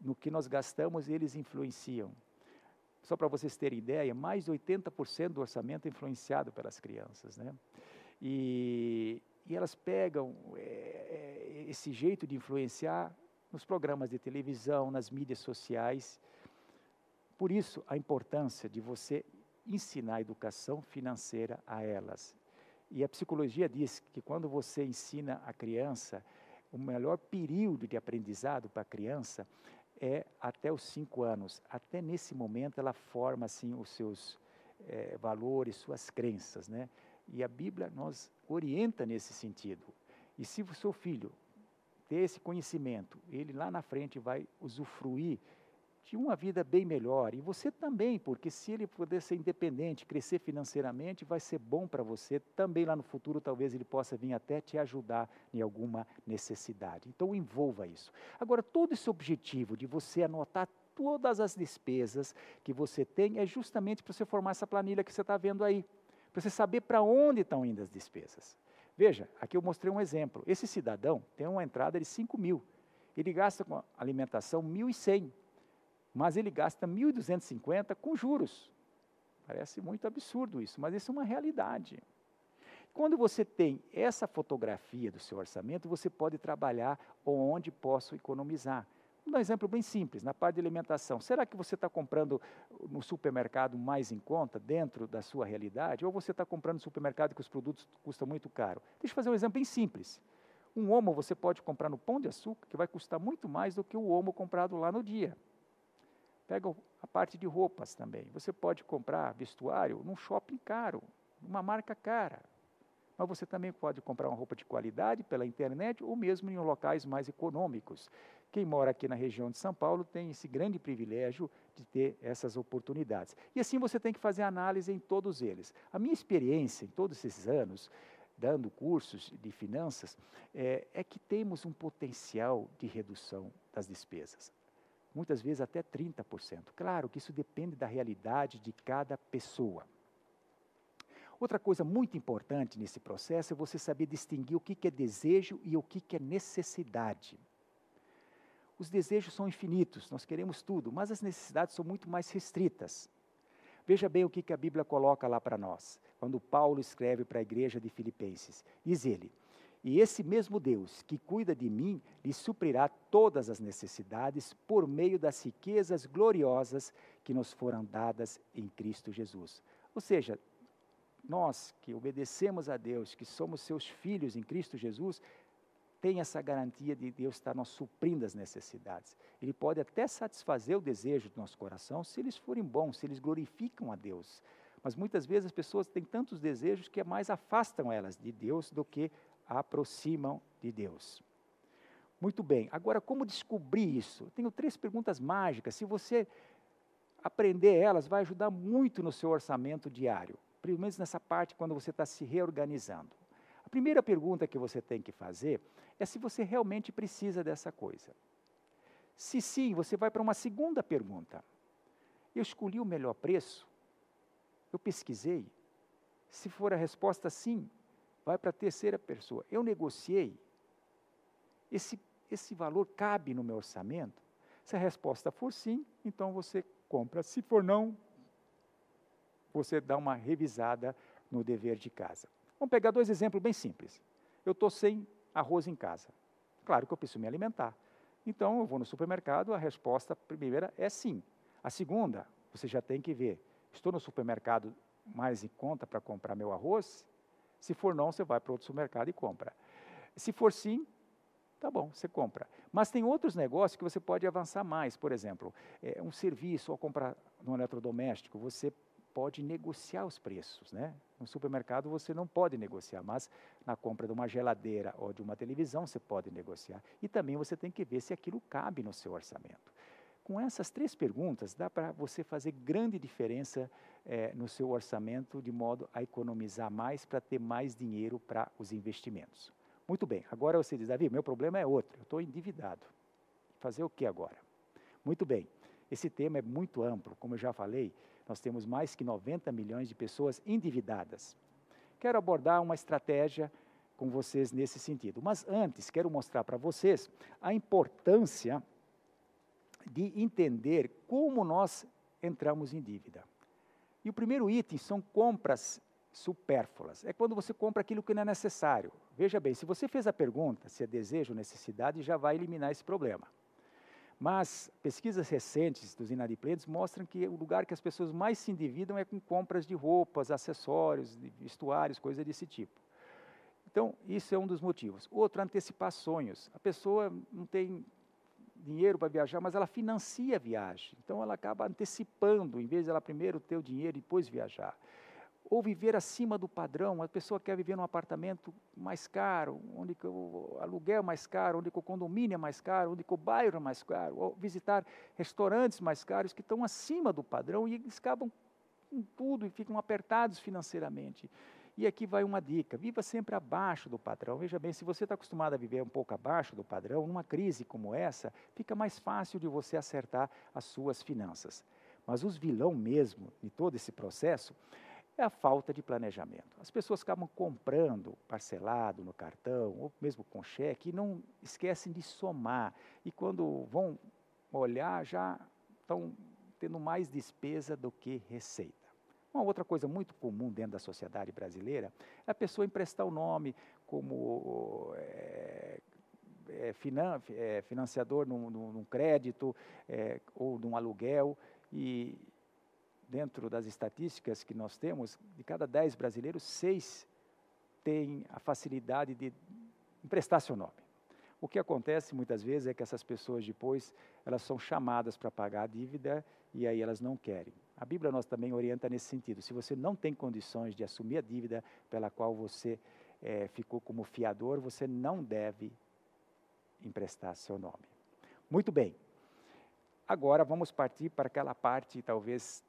no que nós gastamos, eles influenciam. Só para vocês terem ideia, mais de 80% do orçamento é influenciado pelas crianças. Né? E, e elas pegam é, esse jeito de influenciar nos programas de televisão, nas mídias sociais. Por isso, a importância de você ensinar educação financeira a elas. E a psicologia diz que quando você ensina a criança, o melhor período de aprendizado para a criança é até os cinco anos. Até nesse momento ela forma assim os seus é, valores, suas crenças, né? E a Bíblia nos orienta nesse sentido. E se o seu filho ter esse conhecimento, ele lá na frente vai usufruir de uma vida bem melhor. E você também, porque se ele puder ser independente, crescer financeiramente, vai ser bom para você. Também lá no futuro, talvez ele possa vir até te ajudar em alguma necessidade. Então, envolva isso. Agora, todo esse objetivo de você anotar todas as despesas que você tem é justamente para você formar essa planilha que você está vendo aí. Para você saber para onde estão indo as despesas. Veja, aqui eu mostrei um exemplo. Esse cidadão tem uma entrada de 5 mil. Ele gasta com alimentação 1.100 mas ele gasta 1.250 com juros. Parece muito absurdo isso, mas isso é uma realidade. Quando você tem essa fotografia do seu orçamento, você pode trabalhar onde posso economizar. Vou dar um exemplo bem simples, na parte de alimentação. Será que você está comprando no supermercado mais em conta, dentro da sua realidade, ou você está comprando no supermercado que os produtos custam muito caro? Deixa eu fazer um exemplo bem simples. Um homo você pode comprar no Pão de Açúcar, que vai custar muito mais do que o homo comprado lá no dia. Pega a parte de roupas também. Você pode comprar vestuário num shopping caro, numa marca cara. Mas você também pode comprar uma roupa de qualidade pela internet ou mesmo em locais mais econômicos. Quem mora aqui na região de São Paulo tem esse grande privilégio de ter essas oportunidades. E assim você tem que fazer análise em todos eles. A minha experiência em todos esses anos, dando cursos de finanças, é, é que temos um potencial de redução das despesas muitas vezes até 30%. Claro que isso depende da realidade de cada pessoa. Outra coisa muito importante nesse processo é você saber distinguir o que é desejo e o que é necessidade. Os desejos são infinitos, nós queremos tudo, mas as necessidades são muito mais restritas. Veja bem o que a Bíblia coloca lá para nós, quando Paulo escreve para a igreja de Filipenses. Diz ele: E esse mesmo Deus que cuida de mim lhe suprirá todas as necessidades por meio das riquezas gloriosas que nos foram dadas em Cristo Jesus. Ou seja, nós que obedecemos a Deus, que somos seus filhos em Cristo Jesus, tem essa garantia de Deus estar nos suprindo as necessidades. Ele pode até satisfazer o desejo do nosso coração se eles forem bons, se eles glorificam a Deus. Mas muitas vezes as pessoas têm tantos desejos que mais afastam elas de Deus do que aproximam de Deus. Muito bem, agora como descobrir isso? Tenho três perguntas mágicas. Se você aprender elas, vai ajudar muito no seu orçamento diário, pelo menos nessa parte quando você está se reorganizando. A primeira pergunta que você tem que fazer é se você realmente precisa dessa coisa. Se sim, você vai para uma segunda pergunta. Eu escolhi o melhor preço? Eu pesquisei? Se for a resposta sim, vai para a terceira pessoa. Eu negociei? Esse, esse valor cabe no meu orçamento? Se a resposta for sim, então você compra. Se for não, você dá uma revisada no dever de casa. Vamos pegar dois exemplos bem simples. Eu estou sem arroz em casa. Claro que eu preciso me alimentar. Então, eu vou no supermercado, a resposta primeira é sim. A segunda, você já tem que ver. Estou no supermercado mais em conta para comprar meu arroz? Se for não, você vai para outro supermercado e compra. Se for sim, tá bom, você compra. Mas tem outros negócios que você pode avançar mais. Por exemplo, é, um serviço ou comprar no eletrodoméstico, você pode negociar os preços, né? No supermercado você não pode negociar, mas na compra de uma geladeira ou de uma televisão você pode negociar. E também você tem que ver se aquilo cabe no seu orçamento. Com essas três perguntas, dá para você fazer grande diferença eh, no seu orçamento, de modo a economizar mais para ter mais dinheiro para os investimentos. Muito bem, agora você diz, Davi, meu problema é outro, eu estou endividado. Fazer o que agora? Muito bem, esse tema é muito amplo, como eu já falei, nós temos mais que 90 milhões de pessoas endividadas. Quero abordar uma estratégia com vocês nesse sentido. Mas antes, quero mostrar para vocês a importância de entender como nós entramos em dívida. E o primeiro item são compras supérfluas. É quando você compra aquilo que não é necessário. Veja bem, se você fez a pergunta se é desejo ou necessidade, já vai eliminar esse problema. Mas pesquisas recentes dos inadimplentes mostram que o lugar que as pessoas mais se endividam é com compras de roupas, acessórios, vestuários, coisas desse tipo. Então, isso é um dos motivos. Outro, antecipar sonhos. A pessoa não tem dinheiro para viajar, mas ela financia a viagem. Então, ela acaba antecipando, em vez de ela primeiro ter o dinheiro e depois viajar ou viver acima do padrão. A pessoa quer viver num apartamento mais caro, onde o aluguel é mais caro, onde o condomínio é mais caro, onde o bairro é mais caro, ou visitar restaurantes mais caros que estão acima do padrão e eles acabam com tudo e ficam apertados financeiramente. E aqui vai uma dica: viva sempre abaixo do padrão. Veja bem, se você está acostumado a viver um pouco abaixo do padrão, numa crise como essa, fica mais fácil de você acertar as suas finanças. Mas os vilão mesmo de todo esse processo é a falta de planejamento. As pessoas acabam comprando parcelado no cartão, ou mesmo com cheque, e não esquecem de somar. E quando vão olhar, já estão tendo mais despesa do que receita. Uma outra coisa muito comum dentro da sociedade brasileira é a pessoa emprestar o nome como é, é, finan, é, financiador num, num crédito ou num aluguel e, dentro das estatísticas que nós temos, de cada dez brasileiros, seis têm a facilidade de emprestar seu nome. O que acontece muitas vezes é que essas pessoas depois, elas são chamadas para pagar a dívida e aí elas não querem. A Bíblia nós também orienta nesse sentido. Se você não tem condições de assumir a dívida pela qual você é, ficou como fiador, você não deve emprestar seu nome. Muito bem. Agora vamos partir para aquela parte talvez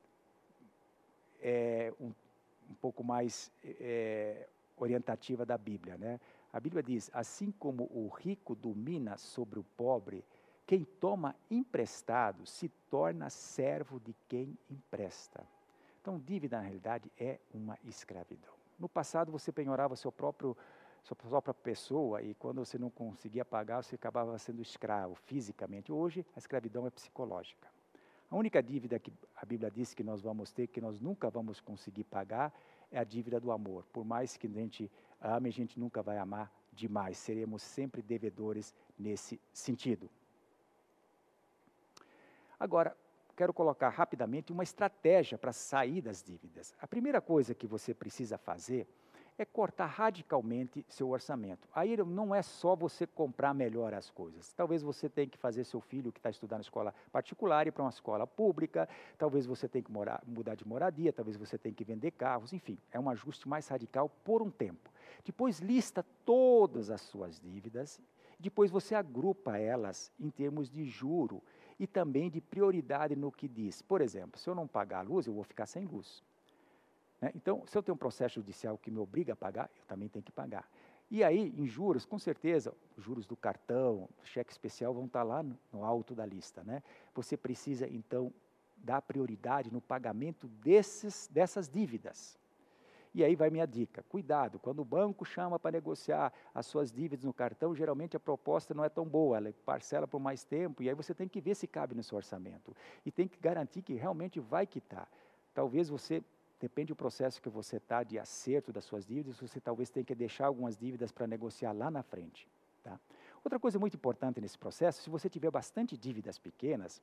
é, um, um, pouco mais é, orientativa da Bíblia. Né? A Bíblia diz: assim como o rico domina sobre o pobre, quem toma emprestado se torna servo de quem empresta. Então, dívida, na realidade, é uma escravidão. No passado, você penhorava seu próprio, sua própria pessoa e quando você não conseguia pagar, você acabava sendo escravo fisicamente. Hoje, a escravidão é psicológica. A única dívida que a Bíblia diz que nós vamos ter, que nós nunca vamos conseguir pagar, é a dívida do amor. Por mais que a gente ame, a gente nunca vai amar demais, seremos sempre devedores nesse sentido. Agora, quero colocar rapidamente uma estratégia para sair das dívidas. A primeira coisa que você precisa fazer é cortar radicalmente seu orçamento. Aí não é só você comprar melhor as coisas. Talvez você tenha que fazer seu filho que está estudando escola particular ir para uma escola pública, talvez você tenha que morar, mudar de moradia, talvez você tenha que vender carros, enfim, é um ajuste mais radical por um tempo. Depois lista todas as suas dívidas, depois você agrupa elas em termos de juro e também de prioridade no que diz. Por exemplo, se eu não pagar a luz, eu vou ficar sem luz. Né? Então, se eu tenho um processo judicial que me obriga a pagar, eu também tenho que pagar. E aí, em juros, com certeza, os juros do cartão, cheque especial vão estar lá no, no alto da lista. Né? Você precisa, então, dar prioridade no pagamento desses, dessas dívidas. E aí vai minha dica: cuidado, quando o banco chama para negociar as suas dívidas no cartão, geralmente a proposta não é tão boa, ela parcela por mais tempo, e aí você tem que ver se cabe no seu orçamento. E tem que garantir que realmente vai quitar. Talvez você, depende do processo que você está de acerto das suas dívidas, você talvez tenha que deixar algumas dívidas para negociar lá na frente. Tá? Outra coisa muito importante nesse processo, se você tiver bastante dívidas pequenas,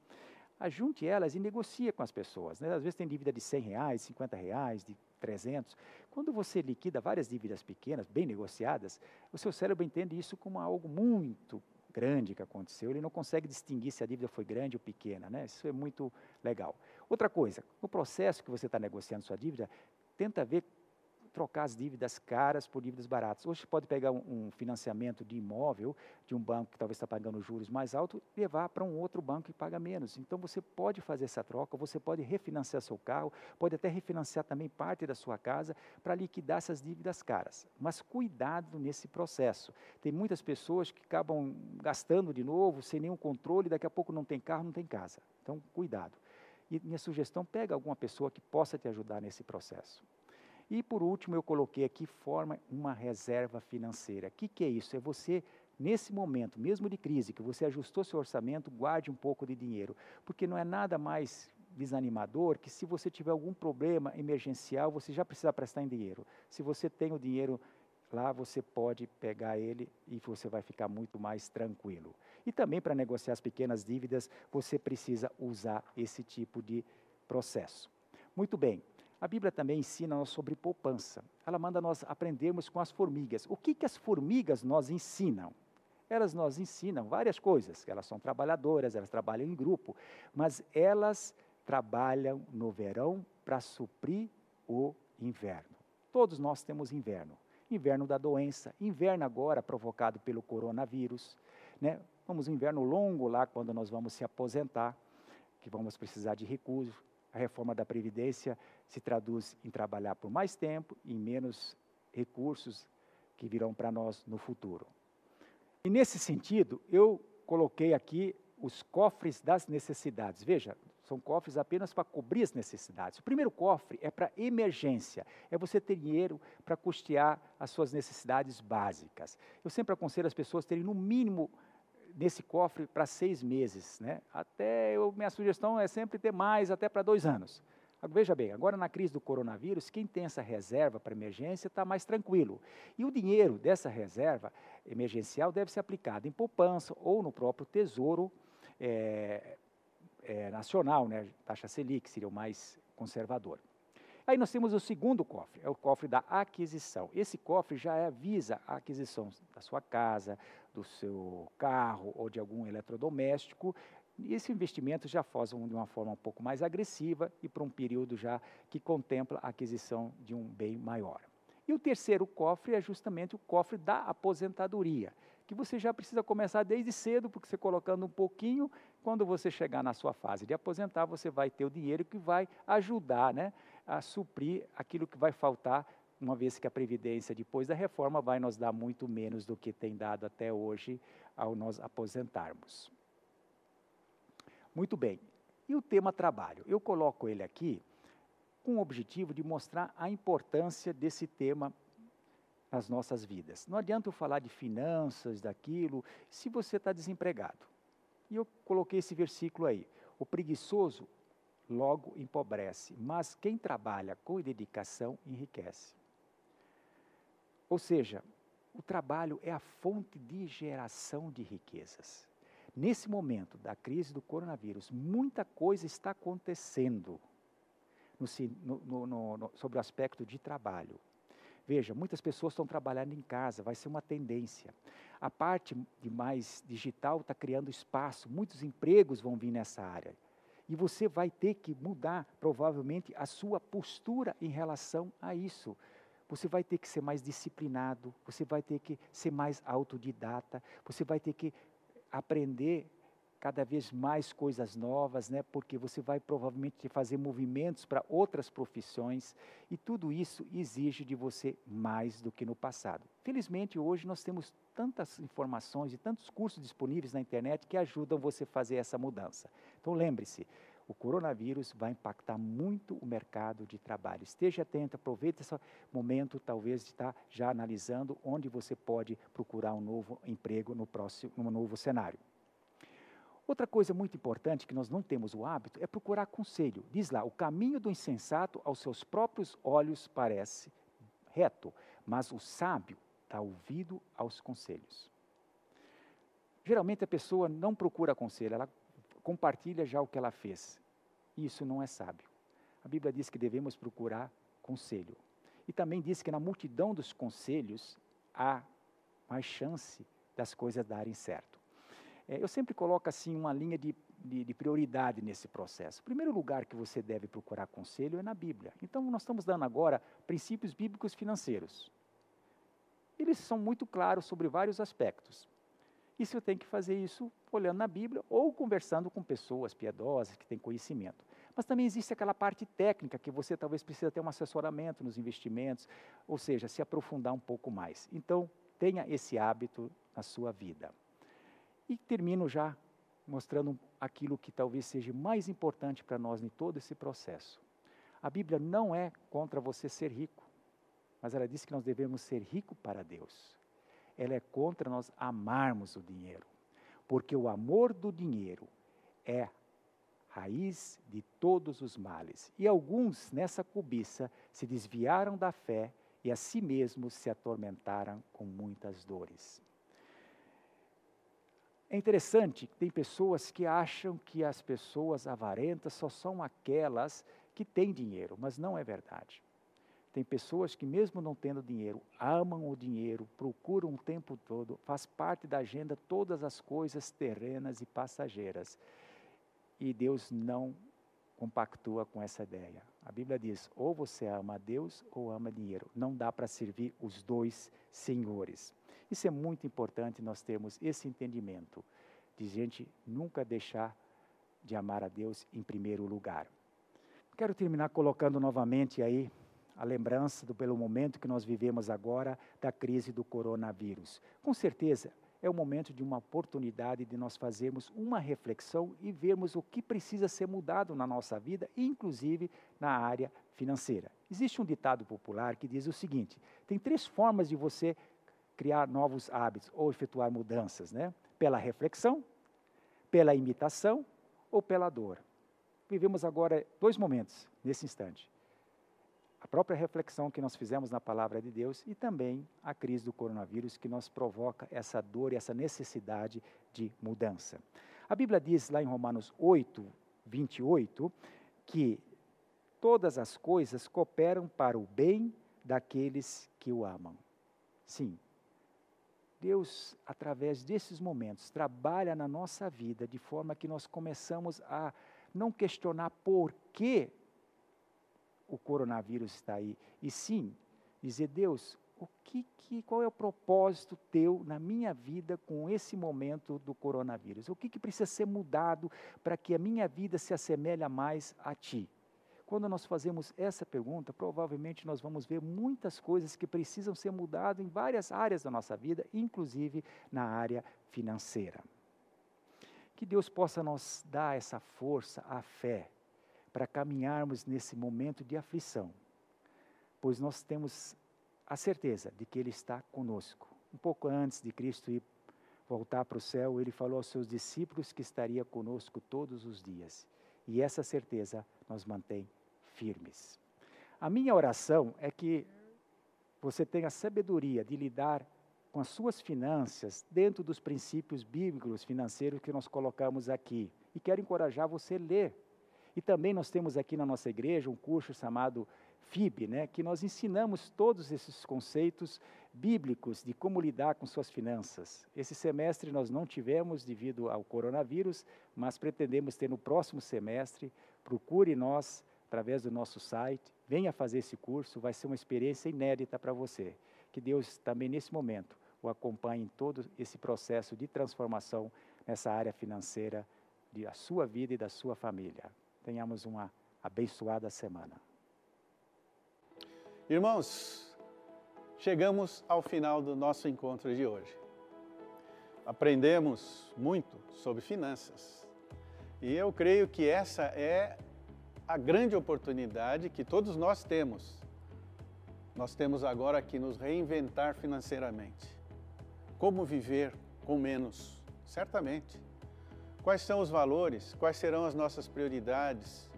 ajunte elas e negocie com as pessoas. Né? Às vezes tem dívida de 100 reais, 50 reais, de 300. Quando você liquida várias dívidas pequenas, bem negociadas, o seu cérebro entende isso como algo muito grande que aconteceu. Ele não consegue distinguir se a dívida foi grande ou pequena. Né? Isso é muito legal. Outra coisa, no processo que você está negociando sua dívida, tenta ver trocar as dívidas caras por dívidas baratas. Hoje você pode pegar um, um financiamento de imóvel de um banco que talvez está pagando juros mais altos e levar para um outro banco que paga menos. Então você pode fazer essa troca, você pode refinanciar seu carro, pode até refinanciar também parte da sua casa para liquidar essas dívidas caras. Mas cuidado nesse processo. Tem muitas pessoas que acabam gastando de novo, sem nenhum controle, daqui a pouco não tem carro, não tem casa. Então, cuidado. E minha sugestão, pega alguma pessoa que possa te ajudar nesse processo. E por último, eu coloquei aqui, forma uma reserva financeira. O que, que é isso? É você, nesse momento, mesmo de crise, que você ajustou seu orçamento, guarde um pouco de dinheiro. Porque não é nada mais desanimador que se você tiver algum problema emergencial, você já precisa prestar em dinheiro. Se você tem o dinheiro lá, você pode pegar ele e você vai ficar muito mais tranquilo. E também para negociar as pequenas dívidas, você precisa usar esse tipo de processo. Muito bem, a Bíblia também ensina-nos sobre poupança. Ela manda nós aprendermos com as formigas. O que, que as formigas nos ensinam? Elas nos ensinam várias coisas. Elas são trabalhadoras, elas trabalham em grupo, mas elas trabalham no verão para suprir o inverno. Todos nós temos inverno. Inverno da doença, inverno agora provocado pelo coronavírus. Né? Vamos um inverno longo lá quando nós vamos se aposentar, que vamos precisar de recursos. A reforma da Previdência se traduz em trabalhar por mais tempo e menos recursos que virão para nós no futuro. E nesse sentido, eu coloquei aqui os cofres das necessidades. Veja, são cofres apenas para cobrir as necessidades. O primeiro cofre é para emergência, é você ter dinheiro para custear as suas necessidades básicas. Eu sempre aconselho as pessoas terem no mínimo nesse cofre para seis meses, né? Até eu, minha sugestão é sempre ter mais, até para dois anos. Veja bem, agora na crise do coronavírus, quem tem essa reserva para emergência está mais tranquilo. E o dinheiro dessa reserva emergencial deve ser aplicado em poupança ou no próprio tesouro é, é, nacional, né? taxa Selic seria o mais conservador. Aí nós temos o segundo cofre, é o cofre da aquisição. Esse cofre já avisa a aquisição da sua casa, do seu carro ou de algum eletrodoméstico esse investimento já faz de uma forma um pouco mais agressiva e para um período já que contempla a aquisição de um bem maior. E o terceiro cofre é justamente o cofre da aposentadoria, que você já precisa começar desde cedo, porque você colocando um pouquinho, quando você chegar na sua fase de aposentar, você vai ter o dinheiro que vai ajudar né, a suprir aquilo que vai faltar, uma vez que a Previdência, depois da reforma, vai nos dar muito menos do que tem dado até hoje ao nós aposentarmos. Muito bem. E o tema trabalho? Eu coloco ele aqui com o objetivo de mostrar a importância desse tema nas nossas vidas. Não adianta eu falar de finanças, daquilo, se você está desempregado. E eu coloquei esse versículo aí. O preguiçoso logo empobrece, mas quem trabalha com dedicação enriquece. Ou seja, O trabalho é a fonte de geração de riquezas. Nesse momento da crise do coronavírus, muita coisa está acontecendo no no- no- sobre o aspecto de trabalho. Veja, muitas pessoas estão trabalhando em casa, vai ser uma tendência. A parte de mais digital está criando espaço, muitos empregos vão vir nessa área. E você vai ter que mudar, provavelmente, a sua postura em relação a isso. Você vai ter que ser mais disciplinado, você vai ter que ser mais autodidata, você vai ter que aprender cada vez mais coisas novas, né? Porque você vai provavelmente fazer movimentos para outras profissões e tudo isso exige de você mais do que no passado. Felizmente hoje nós temos tantas informações e tantos cursos disponíveis na internet que ajudam você a fazer essa mudança. Então lembre-se, o coronavírus vai impactar muito o mercado de trabalho. Esteja atento, aproveite esse momento, talvez, de estar já analisando onde você pode procurar um novo emprego no próximo, no novo cenário. Outra coisa muito importante que nós não temos o hábito é procurar conselho. Diz lá: o caminho do insensato aos seus próprios olhos parece reto, mas o sábio dá ouvido aos conselhos. Geralmente a pessoa não procura conselho, ela compartilha já o que ela fez. Isso não é sábio. A Bíblia diz que devemos procurar conselho. E também diz que na multidão dos conselhos há mais chance das coisas darem certo. É, eu sempre coloco assim uma linha de, de, de, prioridade nesse processo. O primeiro lugar que você deve procurar conselho é na Bíblia. Então, nós estamos dando agora princípios bíblicos financeiros. Eles são muito claros sobre vários aspectos. E você tem que fazer isso olhando na Bíblia ou conversando com pessoas piedosas que têm conhecimento. Mas também existe aquela parte técnica que você talvez precisa ter um assessoramento nos investimentos, ou seja, se aprofundar um pouco mais. Então, tenha esse hábito na sua vida. E termino já mostrando aquilo que talvez seja mais importante para nós em todo esse processo. A Bíblia não é contra você ser rico, mas ela diz que nós devemos ser ricos para Deus. Ela é contra nós amarmos o dinheiro, porque o amor do dinheiro é raiz de todos os males. E alguns nessa cobiça se desviaram da fé e a si mesmos se atormentaram com muitas dores. É interessante que tem pessoas que acham que as pessoas avarentas só são aquelas que têm dinheiro, mas não é verdade. Tem pessoas que, mesmo não tendo dinheiro, amam o dinheiro, procuram o tempo todo, faz parte da agenda todas as coisas terrenas e passageiras. E Deus não compactua com essa ideia. A Bíblia diz: ou você ama a Deus ou ama dinheiro. Não dá para servir os dois senhores. Isso é muito importante nós termos esse entendimento de gente nunca deixar de amar a Deus em primeiro lugar. Quero terminar colocando novamente aí a lembrança do pelo momento que nós vivemos agora da crise do coronavírus. Com certeza é o momento de uma oportunidade de nós fazermos uma reflexão e vermos o que precisa ser mudado na nossa vida, inclusive na área financeira. Existe um ditado popular que diz o seguinte: tem três formas de você criar novos hábitos ou efetuar mudanças, né? Pela reflexão, pela imitação ou pela dor. Vivemos agora dois momentos nesse instante. A própria reflexão que nós fizemos na palavra de Deus e também a crise do coronavírus que nos provoca essa dor e essa necessidade de mudança. A Bíblia diz lá em Romanos 8, 28, que todas as coisas cooperam para o bem daqueles que o amam. Sim, Deus, através desses momentos, trabalha na nossa vida de forma que nós começamos a não questionar por que o coronavírus está aí, e sim dizer, Deus, o que, que, qual é o propósito teu na minha vida com esse momento do coronavírus? O que, que precisa ser mudado para que a minha vida se assemelhe mais a ti? Quando nós fazemos essa pergunta, provavelmente nós vamos ver muitas coisas que precisam ser mudadas em várias áreas da nossa vida, inclusive na área financeira. Que Deus possa nos dar essa força, a fé, para caminharmos nesse momento de aflição, pois nós temos a certeza de que Ele está conosco. Um pouco antes de Cristo ir voltar para o céu, Ele falou aos seus discípulos que estaria conosco todos os dias. E essa certeza nos mantém firmes. A minha oração é que você tenha sabedoria de lidar com as suas finanças dentro dos princípios bíblicos financeiros que nós colocamos aqui. E quero encorajar você a ler. E também nós temos aqui na nossa igreja um curso chamado FIB, né, que nós ensinamos todos esses conceitos bíblicos de como lidar com suas finanças. Esse semestre nós não tivemos devido ao coronavírus, mas pretendemos ter no próximo semestre. Procure nós através do nosso site, venha fazer esse curso, vai ser uma experiência inédita para você. Que Deus também nesse momento o acompanhe em todo esse processo de transformação nessa área financeira da sua vida e da sua família. Tenhamos uma abençoada semana. Irmãos, chegamos ao final do nosso encontro de hoje. Aprendemos muito sobre finanças. E eu creio que essa é a grande oportunidade que todos nós temos. Nós temos agora que nos reinventar financeiramente. Como viver com menos? Certamente. Quais são os valores? Quais serão as nossas prioridades?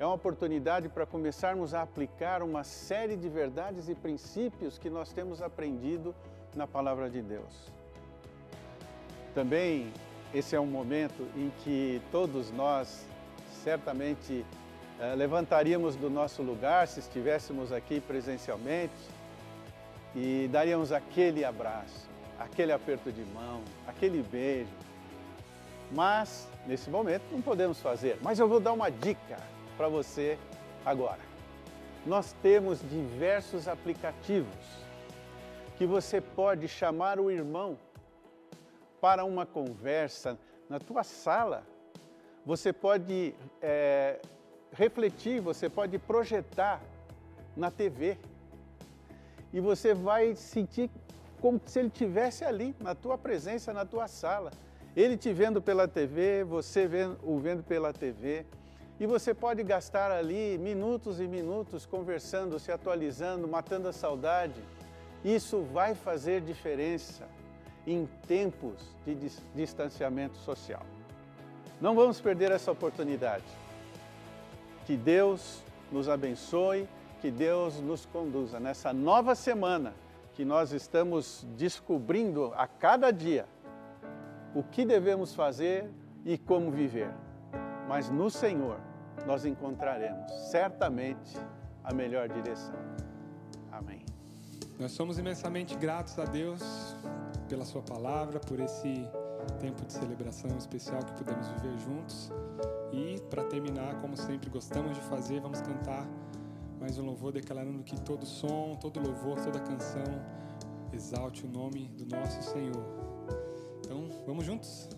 É uma oportunidade para começarmos a aplicar uma série de verdades e princípios que nós temos aprendido na palavra de Deus. Também esse é um momento em que todos nós certamente levantaríamos do nosso lugar se estivéssemos aqui presencialmente e daríamos aquele abraço, aquele aperto de mão, aquele beijo. Mas nesse momento não podemos fazer. Mas eu vou dar uma dica para você agora. Nós temos diversos aplicativos que você pode chamar o irmão para uma conversa na tua sala. Você pode é, refletir, você pode projetar na TV. E você vai sentir como se ele estivesse ali, na tua presença, na tua sala. Ele te vendo pela TV, você vendo, o vendo pela TV. E você pode gastar ali minutos e minutos conversando, se atualizando, matando a saudade. Isso vai fazer diferença em tempos de distanciamento social. Não vamos perder essa oportunidade. Que Deus nos abençoe, que Deus nos conduza nessa nova semana que nós estamos descobrindo a cada dia o que devemos fazer e como viver. Mas no Senhor nós encontraremos certamente a melhor direção. Amém. Nós somos imensamente gratos a Deus pela Sua palavra, por esse tempo de celebração especial que pudemos viver juntos. E para terminar, como sempre gostamos de fazer, vamos cantar mais um louvor declarando que todo som, todo louvor, toda canção exalte o nome do nosso Senhor. Então, vamos juntos?